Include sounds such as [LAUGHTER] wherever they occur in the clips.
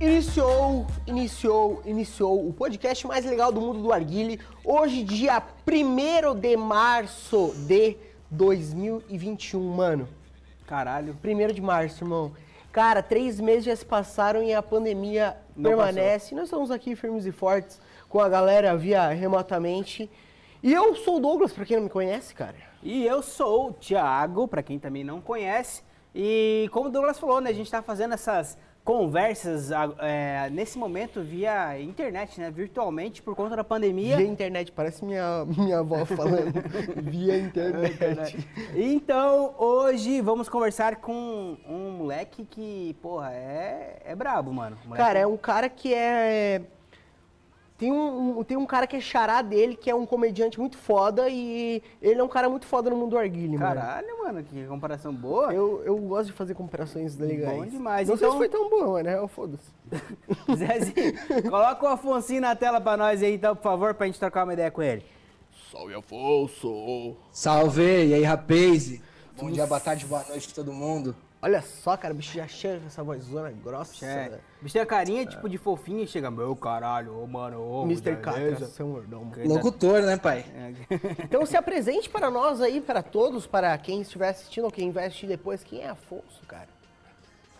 Iniciou, iniciou, iniciou o podcast mais legal do mundo do Arguile. Hoje, dia 1 de março de 2021, mano. Caralho. 1 de março, irmão. Cara, três meses já se passaram e a pandemia Não permanece. Nós estamos aqui firmes e fortes com a galera via remotamente. E eu sou o Douglas, pra quem não me conhece, cara. E eu sou o Thiago, pra quem também não conhece. E como o Douglas falou, né, a gente tá fazendo essas conversas é, nesse momento via internet, né, virtualmente por conta da pandemia. Via internet, parece minha, minha avó falando. [LAUGHS] via internet. Então, hoje vamos conversar com um moleque que, porra, é, é brabo, mano. Moleque- Cara, é um cara que é. Tem um, um- tem um cara que é xará dele, que é um comediante muito foda, e ele é um cara muito foda no mundo do arguile, mano. Caralho, mano, que comparação boa. Eu, eu gosto de fazer comparações legais. Bom demais. Não sei Então- se foi tão boa, mas né? Foda-se. [LAUGHS] Zezinho, coloca o Afonsinho na tela pra nós aí, então, por favor, pra gente trocar uma ideia com ele. Salve Afonso! Salve! E aí, rapaz? Bom dia, boa tarde, boa noite todo mundo. Olha só, cara, o bicho já chega com essa vozona grossa. É. Bicho tem a carinha, tipo, de fofinho e chega, meu caralho, ô mano, ô. Mr. beleza?" Catra, seu mordomo. Locutor, né, pai? É. Então se apresente para nós aí, para todos, para quem estiver assistindo ou quem vai assistir depois. Quem é Afonso, cara?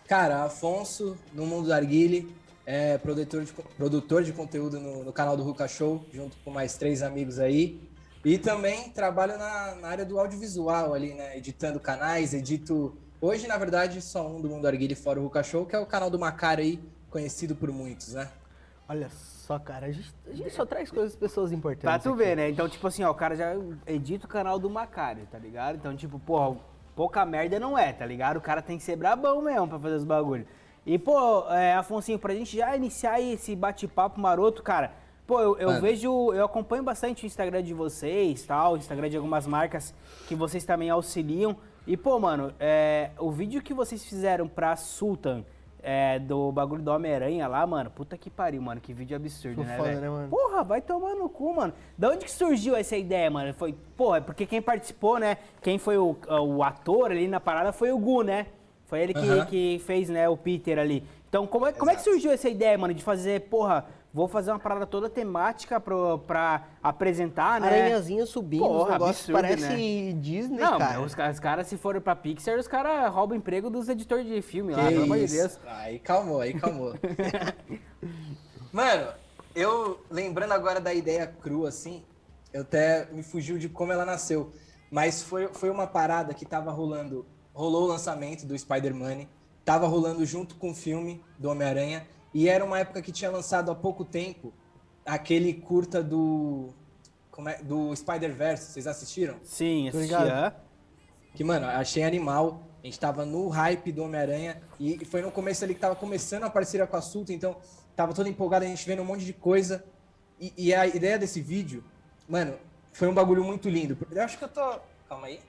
Cara, Afonso, no mundo do Arguile, é produtor de, produtor de conteúdo no, no canal do Ruka Show, junto com mais três amigos aí. E também trabalho na, na área do audiovisual ali, né? Editando canais, edito. Hoje, na verdade, só um do mundo do Arguile fora o Ruka Show, que é o canal do Macari aí, conhecido por muitos, né? Olha só, cara, a gente, a gente só traz coisas pessoas importantes. Pra tu aqui. ver, né? Então, tipo assim, ó, o cara já edita o canal do Macário, tá ligado? Então, tipo, porra, pouca merda não é, tá ligado? O cara tem que ser brabão mesmo pra fazer os bagulhos. E, pô, é, Afonsinho, pra gente já iniciar esse bate-papo maroto, cara, pô, eu, eu vejo, eu acompanho bastante o Instagram de vocês, tal, o Instagram de algumas marcas que vocês também auxiliam. E, pô, mano, é, o vídeo que vocês fizeram pra Sultan, é, do bagulho do Homem-Aranha lá, mano, puta que pariu, mano, que vídeo absurdo, né, foda, né, mano? Porra, vai tomar no cu, mano. Da onde que surgiu essa ideia, mano? Foi, porra, é porque quem participou, né? Quem foi o, o ator ali na parada foi o Gu, né? Foi ele que, Aham. que fez, né, o Peter ali. Então, como é, como é que surgiu essa ideia, mano, de fazer, porra, vou fazer uma parada toda temática pro, pra apresentar, né? Aranhazinha subindo, Porra, absurdo, parece né? Disney, Não, cara. os, os caras, se forem pra Pixar, os caras roubam emprego dos editores de filme lá, Que pelo amor de? Deus. Aí calmou, aí calmou. [LAUGHS] Mano, eu lembrando agora da ideia crua, assim, eu até me fugiu de como ela nasceu. Mas foi, foi uma parada que tava rolando. Rolou o lançamento do Spider-Man, tava rolando junto com o filme do Homem-Aranha, e era uma época que tinha lançado há pouco tempo aquele curta do. Como é, do Spider-Verse, vocês assistiram? Sim, assisti, ah. Que, mano, achei animal. A gente tava no hype do Homem-Aranha e foi no começo ali que tava começando a parceria com a Sulta, então tava todo empolgado, a gente vendo um monte de coisa. E, e a ideia desse vídeo, mano, foi um bagulho muito lindo. Eu acho que eu tô. Calma aí.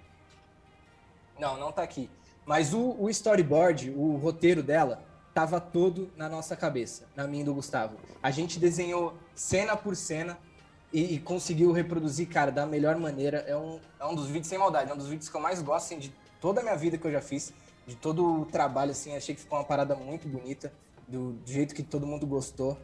Não, não tá aqui. Mas o, o storyboard, o roteiro dela, tava todo na nossa cabeça, na minha e do Gustavo. A gente desenhou cena por cena e, e conseguiu reproduzir, cara, da melhor maneira. É um, é um dos vídeos, sem maldade, é um dos vídeos que eu mais gosto, assim, de toda a minha vida que eu já fiz, de todo o trabalho, assim. Achei que ficou uma parada muito bonita, do, do jeito que todo mundo gostou.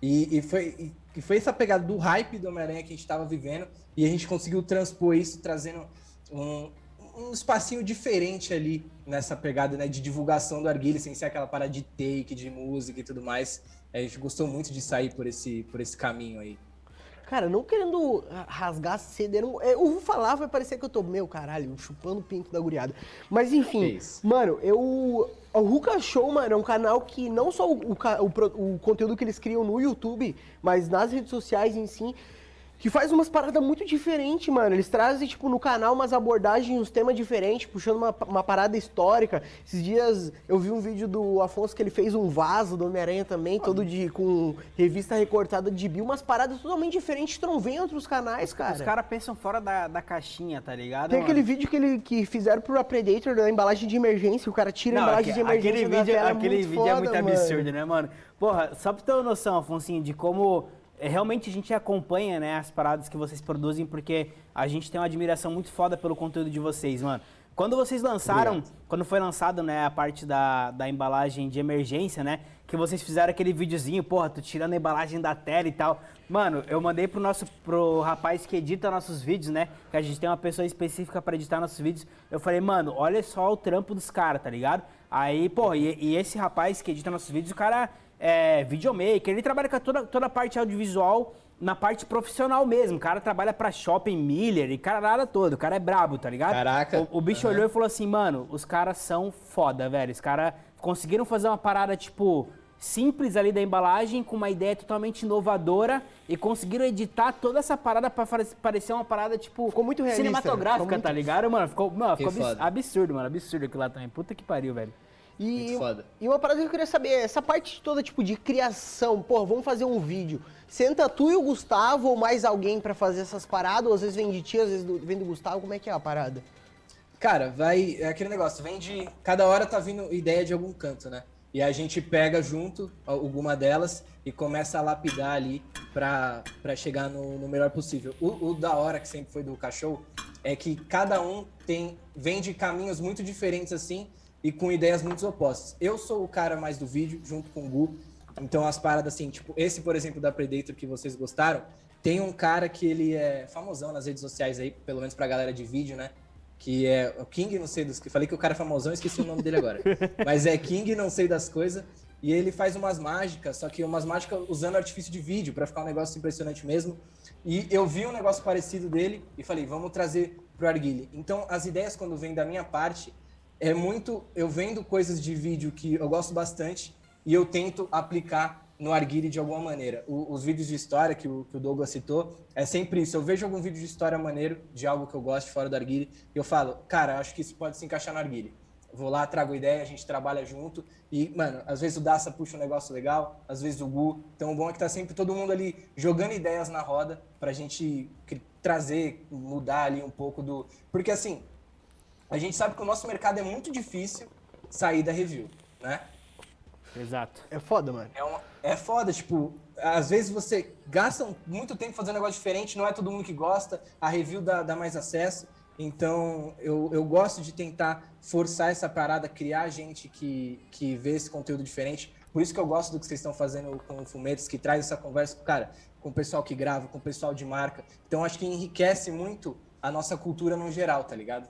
E, e foi, e, foi essa pegada do hype do Homem-Aranha que a gente tava vivendo e a gente conseguiu transpor isso, trazendo um, um espacinho diferente ali nessa pegada né, de divulgação do Arguile, sem ser aquela parada de take, de música e tudo mais. A gente gostou muito de sair por esse, por esse caminho aí. Cara, não querendo rasgar, ceder. um- Eu vou falar, vai parecer que eu tô, meu caralho, chupando o pinto da guriada. Mas enfim, isso. mano, eu. O Ruka Show, mano, é um canal que não só o, o o conteúdo que eles criam no YouTube, mas nas redes sociais em si, que faz umas paradas muito diferentes, mano. Eles trazem, tipo, no canal umas abordagens, uns temas diferentes, puxando uma, uma parada histórica. Esses dias eu vi um vídeo do Afonso que ele fez um vaso do Homem-Aranha também, todo de com revista recortada de Bill, umas paradas totalmente diferentes que não em outros canais, cara. Os caras pensam fora da, da caixinha, tá ligado? Tem mano? aquele vídeo que, ele, que fizeram pro Predator da embalagem de emergência, o cara tira a Não, embalagem de emergência aquele vídeo, tela, aquele muito vídeo é foda, muito mano. absurdo, né, mano? Porra, só pra ter uma noção, Afonsinho, de como é, realmente a gente acompanha, né, as paradas que vocês produzem, porque a gente tem uma admiração muito foda pelo conteúdo de vocês, mano. Quando vocês lançaram, quando foi lançado, né, a parte da, da embalagem de emergência, né, que vocês fizeram aquele videozinho, porra, tu tirando a embalagem da tela e tal. Mano, eu mandei pro nosso pro rapaz que edita nossos vídeos, né? Que a gente tem uma pessoa específica para editar nossos vídeos. Eu falei, mano, olha só o trampo dos caras, tá ligado? Aí, pô, e, e, esse rapaz que edita nossos vídeos, o cara é videomaker, ele trabalha com toda, toda a parte audiovisual na parte profissional mesmo. O cara trabalha pra shopping Miller e caralho todo. O cara é brabo, tá ligado? Caraca. O, o bicho Uhum. olhou e falou assim, mano, os caras são foda, velho. Os caras conseguiram fazer uma parada, tipo, simples ali da embalagem, com uma ideia totalmente inovadora e conseguiram editar toda essa parada pra parecer uma parada, tipo, Ficou muito realista, cinematográfica, ficou muito- tá ligado, mano? Ficou, mano, ficou absurdo, mano. Absurdo aquilo lá também. Puta que pariu, velho. E, e uma parada que eu queria saber, essa parte toda, tipo, de criação, pô, vamos fazer um vídeo. Senta tu e o Gustavo ou mais alguém pra fazer essas paradas, ou às vezes vem de ti, às vezes vem do Gustavo, como é que é a parada? Cara, vai. É aquele negócio, vem de. Cada hora tá vindo ideia de algum canto, né? E a gente pega junto alguma delas e começa a lapidar ali pra, pra chegar no, no melhor possível. O, o da hora, que sempre foi do cachorro, é que cada um tem vem de caminhos muito diferentes assim e com ideias muito opostas. Eu sou o cara mais do vídeo, junto com o Gu. Então as paradas assim, tipo, esse, por exemplo, da Predator que vocês gostaram, tem um cara que ele é famosão nas redes sociais aí, pelo menos pra galera de vídeo, né? que é o King, não sei dos que falei que o cara é famosão, esqueci o nome dele agora. [LAUGHS] Mas é King, não sei das coisas, e ele faz umas mágicas, só que umas mágicas usando artifício de vídeo para ficar um negócio impressionante mesmo. E eu vi um negócio parecido dele e falei, vamos trazer pro Arguile. Então, as ideias quando vêm da minha parte é muito eu vendo coisas de vídeo que eu gosto bastante e eu tento aplicar no Arguile de alguma maneira. O- os vídeos de história que o, que o Douglas citou, é sempre isso. Eu vejo algum vídeo de história maneiro, de algo que eu gosto fora do Arguile, e eu falo, cara, acho que isso pode se encaixar no Arguile. Vou lá, trago ideia, a gente trabalha junto. E, mano, às vezes o Daça puxa um negócio legal, às vezes o Gu. Então o bom é que tá sempre todo mundo ali jogando ideias na roda pra gente trazer, mudar ali um pouco do. Porque assim, a gente sabe que o nosso mercado é muito difícil sair da review, né? Exato. É foda, mano. É, uma- é foda, tipo, às vezes você gasta muito tempo fazendo um negócio diferente, não é todo mundo que gosta, a review dá, dá mais acesso. Então, eu, eu gosto de tentar forçar essa parada, criar gente que, que vê esse conteúdo diferente. Por isso que eu gosto do que vocês estão fazendo com o Fumetos, que traz essa conversa, cara, com o pessoal que grava, com o pessoal de marca. Então, acho que enriquece muito a nossa cultura no geral, tá ligado?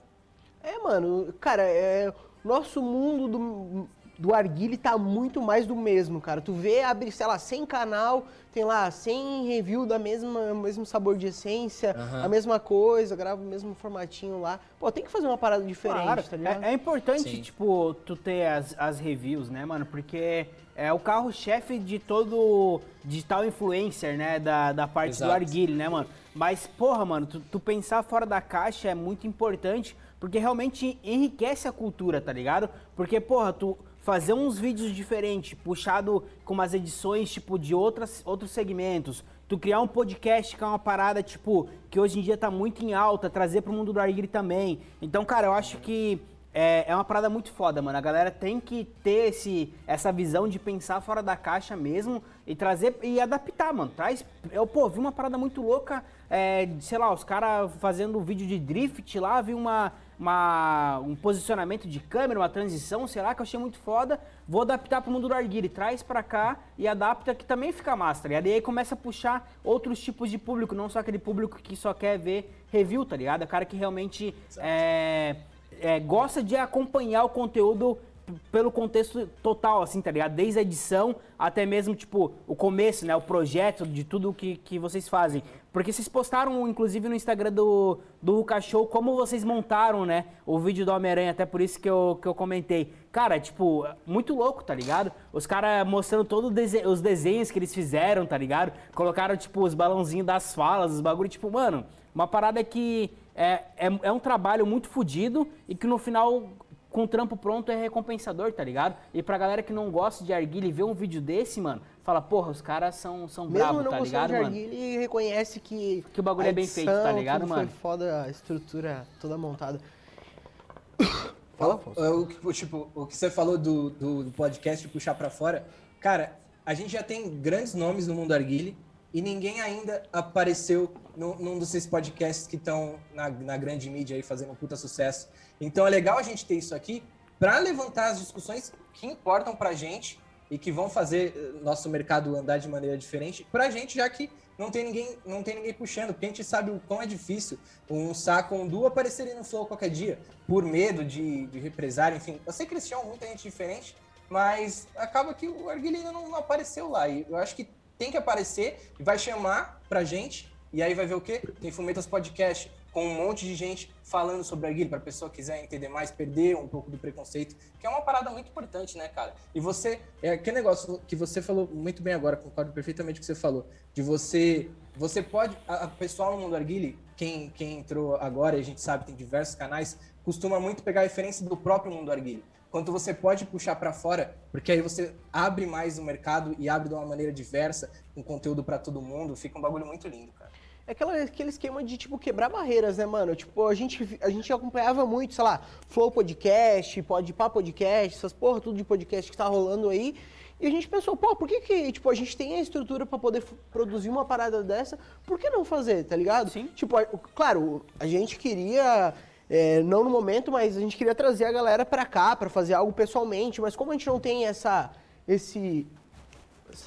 É, mano, cara, é, nosso mundo do, do Arguile tá muito mais do mesmo, cara. Tu vê, abre, sei lá, 100 canal, tem lá 100 review da mesma mesmo sabor de essência, Aham. a mesma coisa, grava o mesmo formatinho lá. Pô, tem que fazer uma parada diferente, Claro, tá ligado? é, é importante, Sim. tipo, tu ter as, as reviews, né, mano? Porque é o carro-chefe de todo digital influencer, né? Da, da parte Exato. do arguile, né, mano? Mas, porra, mano, tu, tu pensar fora da caixa é muito importante, porque realmente enriquece a cultura, tá ligado? Porque, porra, tu fazer uns vídeos diferentes, puxado com umas edições, tipo, de outras, outros segmentos, tu criar um podcast que é uma parada, tipo, que hoje em dia tá muito em alta, trazer pro mundo do arguile também. Então, cara, eu acho que é, é uma parada muito foda, mano. A galera tem que ter esse, essa visão de pensar fora da caixa mesmo e trazer e adaptar, mano. Traz. Eu, pô, vi uma parada muito louca, é, sei lá, os caras fazendo vídeo de drift lá, vi uma, uma- um posicionamento de câmera, uma transição, sei lá, que eu achei muito foda. Vou adaptar pro mundo do Arguile, traz pra cá e adapta que também fica massa, tá ligado? E aí começa a puxar outros tipos de público, não só aquele público que só quer ver review, tá ligado? É o cara que realmente é, é, gosta de acompanhar o conteúdo pelo contexto total, assim, tá ligado? Desde a edição até mesmo, tipo, o começo, né? O projeto de tudo que, que vocês fazem. Porque vocês postaram, inclusive, no Instagram do, do Show, como vocês montaram, né? O vídeo do Homem-Aranha, até por isso que eu, que eu comentei. Cara, tipo, muito louco, tá ligado? Os caras mostrando todos os desenhos que eles fizeram, tá ligado? Colocaram, tipo, os balãozinhos das falas, os bagulho, tipo, mano, uma parada que é, é, é um trabalho muito fodido e que no final, com o trampo pronto, é recompensador, tá ligado? E pra galera que não gosta de arguilha e ver um vídeo desse, mano, fala, porra, os caras são, são Mesmo bravos, não tá ligado, de mano? Arguile, ele reconhece que... Que o bagulho a é bem feito, tá ligado, tudo mano? Foi foda, a estrutura toda montada. [COUGHS] Fala, o, que- tipo, o que você falou do, do, do podcast puxar pra fora, cara, a gente já tem grandes nomes no mundo arguile e ninguém ainda apareceu no, num desses podcasts que estão na, na grande mídia aí fazendo um puta sucesso. Então é legal a gente ter isso aqui pra levantar as discussões que importam pra gente e que vão fazer eh, nosso mercado andar de maneira diferente pra gente, já que não tem ninguém, não tem ninguém puxando, porque a gente sabe o quão é difícil um saco, um duo aparecerem no Flow qualquer dia, por medo de, de represário, enfim. Eu sei que eles tinham muita gente diferente, mas acaba que o Arguilha não, não apareceu lá. E eu acho que tem que aparecer e vai chamar pra gente. E aí vai ver o quê? Tem Fumetas Podcast com um monte de gente falando sobre Arguilha, pra pessoa quiser entender mais, perder um pouco do preconceito, que é uma parada muito importante, né, cara? E você, é aquele negócio que você falou muito bem agora, concordo perfeitamente com o que você falou, de você, você pode, a, a pessoal no mundo Arguile, quem, quem entrou agora, a gente sabe, tem diversos canais, costuma muito pegar a referência do próprio mundo Arguile quanto você pode puxar para fora, porque aí você abre mais o mercado e abre de uma maneira diversa, com conteúdo para todo mundo, fica um bagulho muito lindo, cara. É aquela, aquele esquema de, tipo, quebrar barreiras, né, mano? Tipo, a gente, a gente acompanhava muito, sei lá, Flow Podcast, Podpah Podcast, essas porra, tudo de podcast que tá rolando aí. E a gente pensou, pô, por que que, tipo, a gente tem a estrutura para poder produzir uma parada dessa, por que não fazer, tá ligado? Sim. Tipo, a, claro, a gente queria é, não no momento, mas a gente queria trazer a galera para cá para fazer algo pessoalmente, mas como a gente não tem essa esse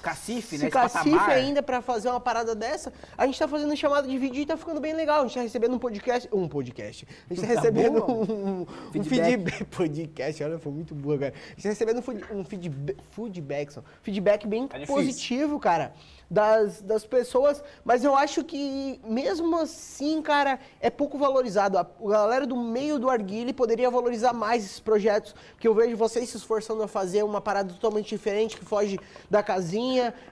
Cacife, esse né? cacife patamar. ainda para fazer uma parada dessa, a gente tá fazendo chamada de vídeo e tá ficando bem legal. A gente tá recebendo um podcast, um podcast. A gente tá, Tá recebendo bom, um, um Feedback. feedback [LAUGHS] podcast, olha, foi muito boa, cara. A gente tá recebendo um feed- um feedback, feedback, só, feedback bem difícil. positivo, cara. Das, das pessoas, mas eu acho que mesmo assim, cara, é pouco valorizado. A, a galera do meio do Arguile poderia valorizar mais esses projetos, porque eu vejo vocês se esforçando a fazer uma parada totalmente diferente, que foge da casinha,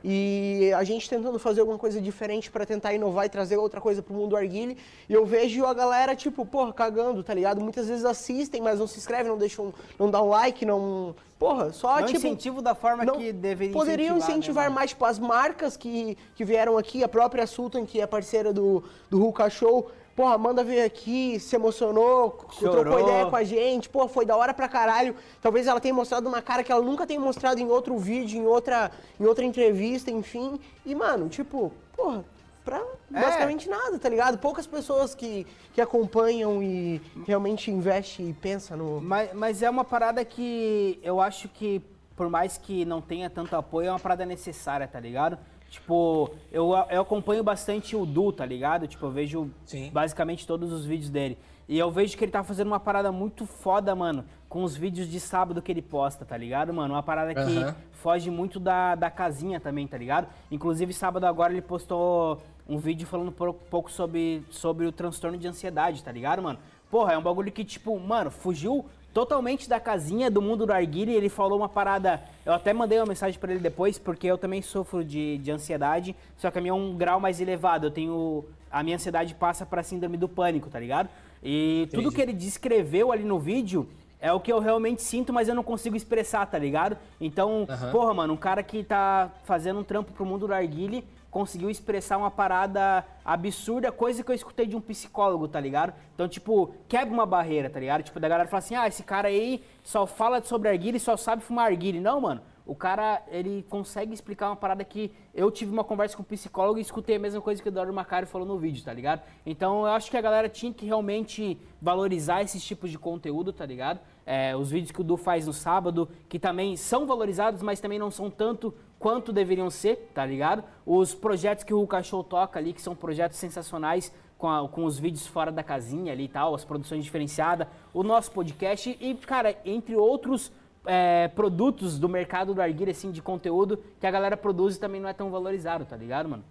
e a gente tentando fazer alguma coisa diferente pra tentar inovar e trazer outra coisa pro mundo do Arguile. E eu vejo a galera, tipo, porra, cagando, tá ligado? Muitas vezes assistem, mas não se inscrevem, não deixam, não dá um like, não. Porra, só Não tipo. incentivo da forma que deveria Poderiam incentivar, né, incentivar mano? mais, tipo, as marcas que, que vieram aqui, a própria Sultan, que é parceira do, do Ruka Show. Porra, manda vir aqui, se emocionou, Chorou. trocou ideia com a gente, pô, foi da hora pra caralho. Talvez ela tenha mostrado uma cara que ela nunca tenha mostrado em outro vídeo, em outra, em outra entrevista, enfim. E, mano, tipo, porra, pra É. basicamente nada, tá ligado? Poucas pessoas que, que acompanham e realmente investem e pensam no. Mas, mas é uma parada que eu acho que, por mais que não tenha tanto apoio, é uma parada necessária, tá ligado? Tipo, eu, eu acompanho bastante o Du, tá ligado? Tipo, eu vejo Sim. basicamente todos os vídeos dele. E eu vejo que ele tá fazendo uma parada muito foda, mano, com os vídeos de sábado que ele posta, tá ligado, mano? Uma parada que Aham. foge muito da, da casinha também, tá ligado? Inclusive, sábado agora ele postou um vídeo falando um pouco sobre, sobre o transtorno de ansiedade, tá ligado, mano? Porra, é um bagulho que, tipo, mano, fugiu totalmente da casinha do mundo do Arguile. Ele falou uma parada. Eu até mandei uma mensagem pra ele depois, porque eu também sofro de, de ansiedade, só que a minha é um grau mais elevado. Eu tenho. A minha ansiedade passa pra síndrome do pânico, tá ligado? E tudo Entendi. que ele descreveu ali no vídeo é o que eu realmente sinto, mas eu não consigo expressar, tá ligado? Então, Aham. porra, mano, um cara que tá fazendo um trampo pro mundo do Arguile conseguiu expressar uma parada absurda, coisa que eu escutei de um psicólogo, tá ligado? Então, tipo, quebra uma barreira, tá ligado? Tipo, da galera fala assim, ah, esse cara aí só fala sobre Arguile e só sabe fumar Arguile. Não, mano. O cara, ele consegue explicar uma parada que eu tive uma conversa com um psicólogo e escutei a mesma coisa que o Eduardo Macari falou no vídeo, tá ligado? Então eu acho que a galera tinha que realmente valorizar esses tipos de conteúdo, tá ligado? É, os vídeos que o Du faz no sábado, que também são valorizados, mas também não são tanto quanto deveriam ser, tá ligado? Os projetos que o Cachorro toca ali, que são projetos sensacionais, com, a- com os vídeos fora da casinha ali e tal, as produções diferenciadas, o nosso podcast e, cara, entre outros é, produtos do mercado do Arguilha, assim, de conteúdo que a galera produz e também não é tão valorizado, tá ligado, mano?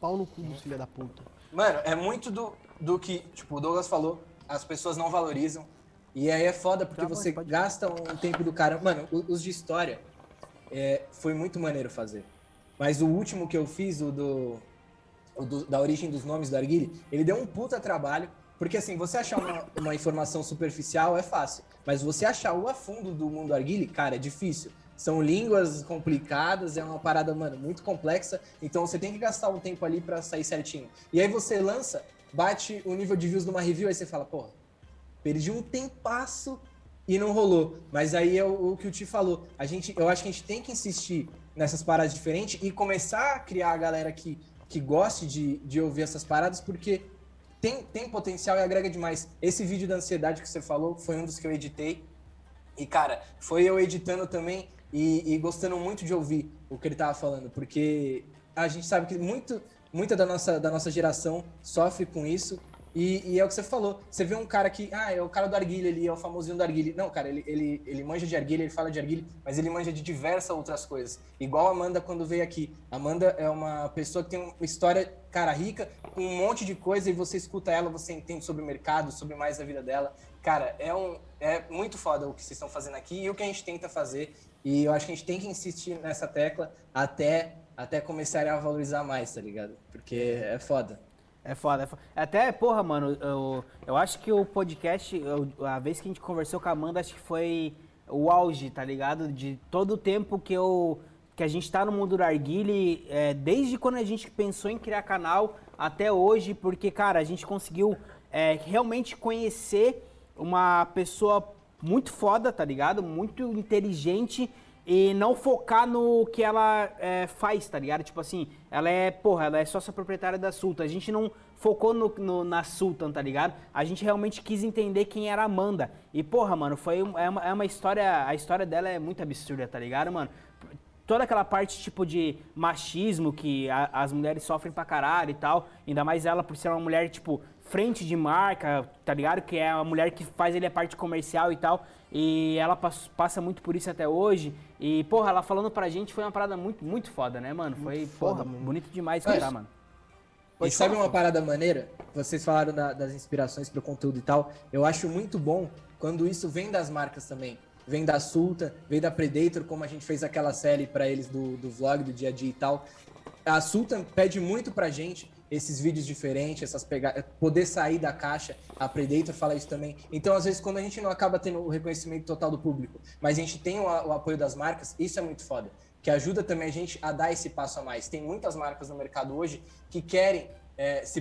Pau no cu dos filha da puta. Mano, é muito do, do que, tipo, o Douglas falou, as pessoas não valorizam. E aí é foda porque Tá bom, você pode- gasta um tempo do cara. Mano, os de história é, foi muito maneiro fazer. Mas o último que eu fiz, o do, o do- da origem dos nomes do Arguile, ele deu um puta trabalho. Porque assim, você achar uma, uma informação superficial é fácil. Mas você achar o a fundo do mundo Arguile, cara, é difícil. São línguas complicadas, é uma parada, mano, muito complexa. Então você tem que gastar um tempo ali pra sair certinho. E aí você lança, bate o nível de views numa review, aí você fala, porra, perdi um tempasso e não rolou. Mas aí é o, o que o Ti falou. A gente, eu acho que a gente tem que insistir nessas paradas diferentes e começar a criar a galera que, que goste de, de ouvir essas paradas, porque tem, tem potencial e agrega demais. Esse vídeo da ansiedade que você falou foi um dos que eu editei. E, cara, foi eu editando também e, e gostando muito de ouvir o que ele tava falando, porque a gente sabe que muito, muita da nossa, da nossa geração sofre com isso. E, e é o que você falou. Você vê um cara que, ah, é o cara do Arguilha ali, é o famosinho do Arguilha. Não, cara, ele, ele, ele manja de Arguilha, ele fala de Arguilha, mas ele manja de diversas outras coisas. Igual a Amanda quando veio aqui. Amanda é uma pessoa que tem uma história, cara, rica, com um monte de coisa, e você escuta ela, você entende sobre o mercado, sobre mais da vida dela. Cara, é, um, é muito foda o que vocês estão fazendo aqui e o que a gente tenta fazer. E eu acho que a gente tem que insistir nessa tecla até, até começarem a valorizar mais, tá ligado? Porque é foda. É foda, é foda. Até, porra, mano, eu, eu acho que o podcast, eu- a vez que a gente conversou com a Amanda, acho que foi o auge, tá ligado? De todo o tempo que eu. que a gente tá no mundo do Arguile, é, desde quando a gente pensou em criar canal até hoje, porque, cara, a gente conseguiu é, realmente conhecer uma pessoa muito foda, tá ligado? Muito inteligente e não focar no que ela é, faz, tá ligado? Tipo assim, ela é, porra, ela é sócia proprietária da Sultan. A gente não focou no, no- na Sultan, tá ligado? A gente realmente quis entender quem era a Amanda. E, porra, mano, foi é, uma, é uma história. A história dela é muito absurda, tá ligado, mano? Toda aquela parte, tipo, de machismo que a- as mulheres sofrem pra caralho e tal. Ainda mais ela por ser uma mulher, tipo, frente de marca, tá ligado? Que é a mulher que faz ele a parte comercial e tal. E ela pass- passa muito por isso até hoje. E, porra, ela falando pra gente foi uma parada muito, muito foda, né, mano? Foi, foda, porra, mano. bonito demais Mas- escutar, mano. E sabe uma parada maneira? Vocês falaram da- das inspirações pro conteúdo e tal. Eu acho muito bom quando isso vem das marcas também. Vem da Sulta, vem da Predator, como a gente fez aquela série pra eles do, do vlog, do dia a dia e tal. A Sultan pede muito pra gente esses vídeos diferentes, essas pega... poder sair da caixa. A Predator fala isso também. Então, às vezes, quando a gente não acaba tendo o reconhecimento total do público, mas a gente tem o, a- o apoio das marcas, isso é muito foda. Que ajuda também a gente a dar esse passo a mais. Tem muitas marcas no mercado hoje que querem é, se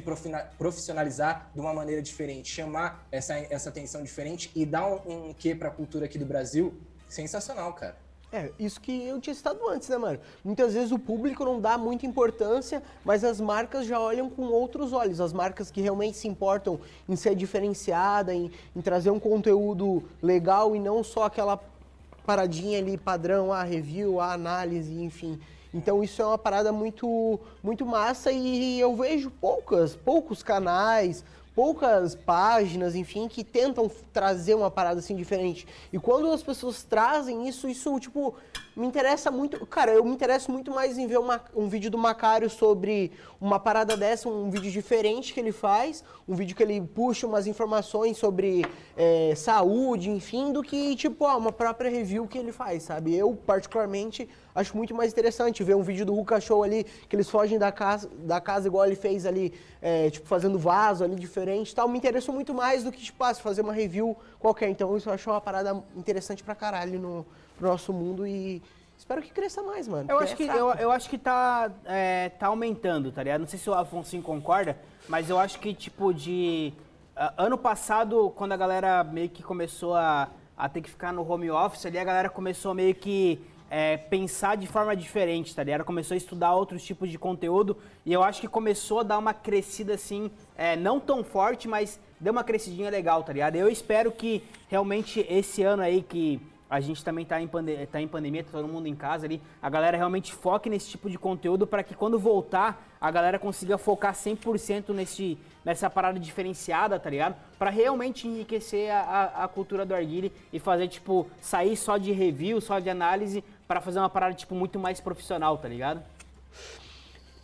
profissionalizar de uma maneira diferente, chamar essa, essa atenção diferente e dar um, um quê pra cultura aqui do Brasil sensacional, cara. É, isso que eu tinha citado antes, né, mano? Muitas vezes o público não dá muita importância, mas as marcas já olham com outros olhos. As marcas que realmente se importam em ser diferenciada, em, em trazer um conteúdo legal e não só aquela paradinha ali padrão, a review, a análise, enfim. Então isso é uma parada muito, muito massa e eu vejo poucas, poucos canais, poucas páginas, enfim, que tentam trazer uma parada assim diferente. E quando as pessoas trazem isso, isso, tipo, me interessa muito. Cara, eu me interesso muito mais em ver uma- um vídeo do Macário sobre uma parada dessa, um vídeo diferente que ele faz, um vídeo que ele puxa umas informações sobre é, saúde, enfim, do que, tipo, ah, uma própria review que ele faz, sabe? Eu, particularmente, acho muito mais interessante ver um vídeo do Ruka Show ali, que eles fogem da casa, da casa igual ele fez ali, é, tipo, fazendo vaso ali diferente e tal. Me interessou muito mais do que, tipo, ah, fazer uma review qualquer. Então, isso eu acho uma parada interessante pra caralho no, pro nosso mundo e espero que cresça mais, mano. Eu acho, é que, eu, eu acho que tá, é, tá aumentando, tá ligado? Não sei se o Afonso concorda, mas eu acho que, tipo, de. ah, ano passado, quando a galera meio que começou a, a ter que ficar no home office ali, a galera começou meio que é, pensar de forma diferente, tá ligado? Começou a estudar outros tipos de conteúdo e eu acho que começou a dar uma crescida assim, é, não tão forte, mas deu uma crescidinha legal, tá ligado? Eu espero que realmente esse ano aí que a gente também tá em, pande tá em pandemia, tá todo mundo em casa ali. A galera realmente foque nesse tipo de conteúdo para que quando voltar, a galera consiga focar 100% nesse, nessa parada diferenciada, tá ligado? Para realmente enriquecer a, a, a cultura do Arguile e fazer, tipo, sair só de review, só de análise, para fazer uma parada, tipo, muito mais profissional, tá ligado?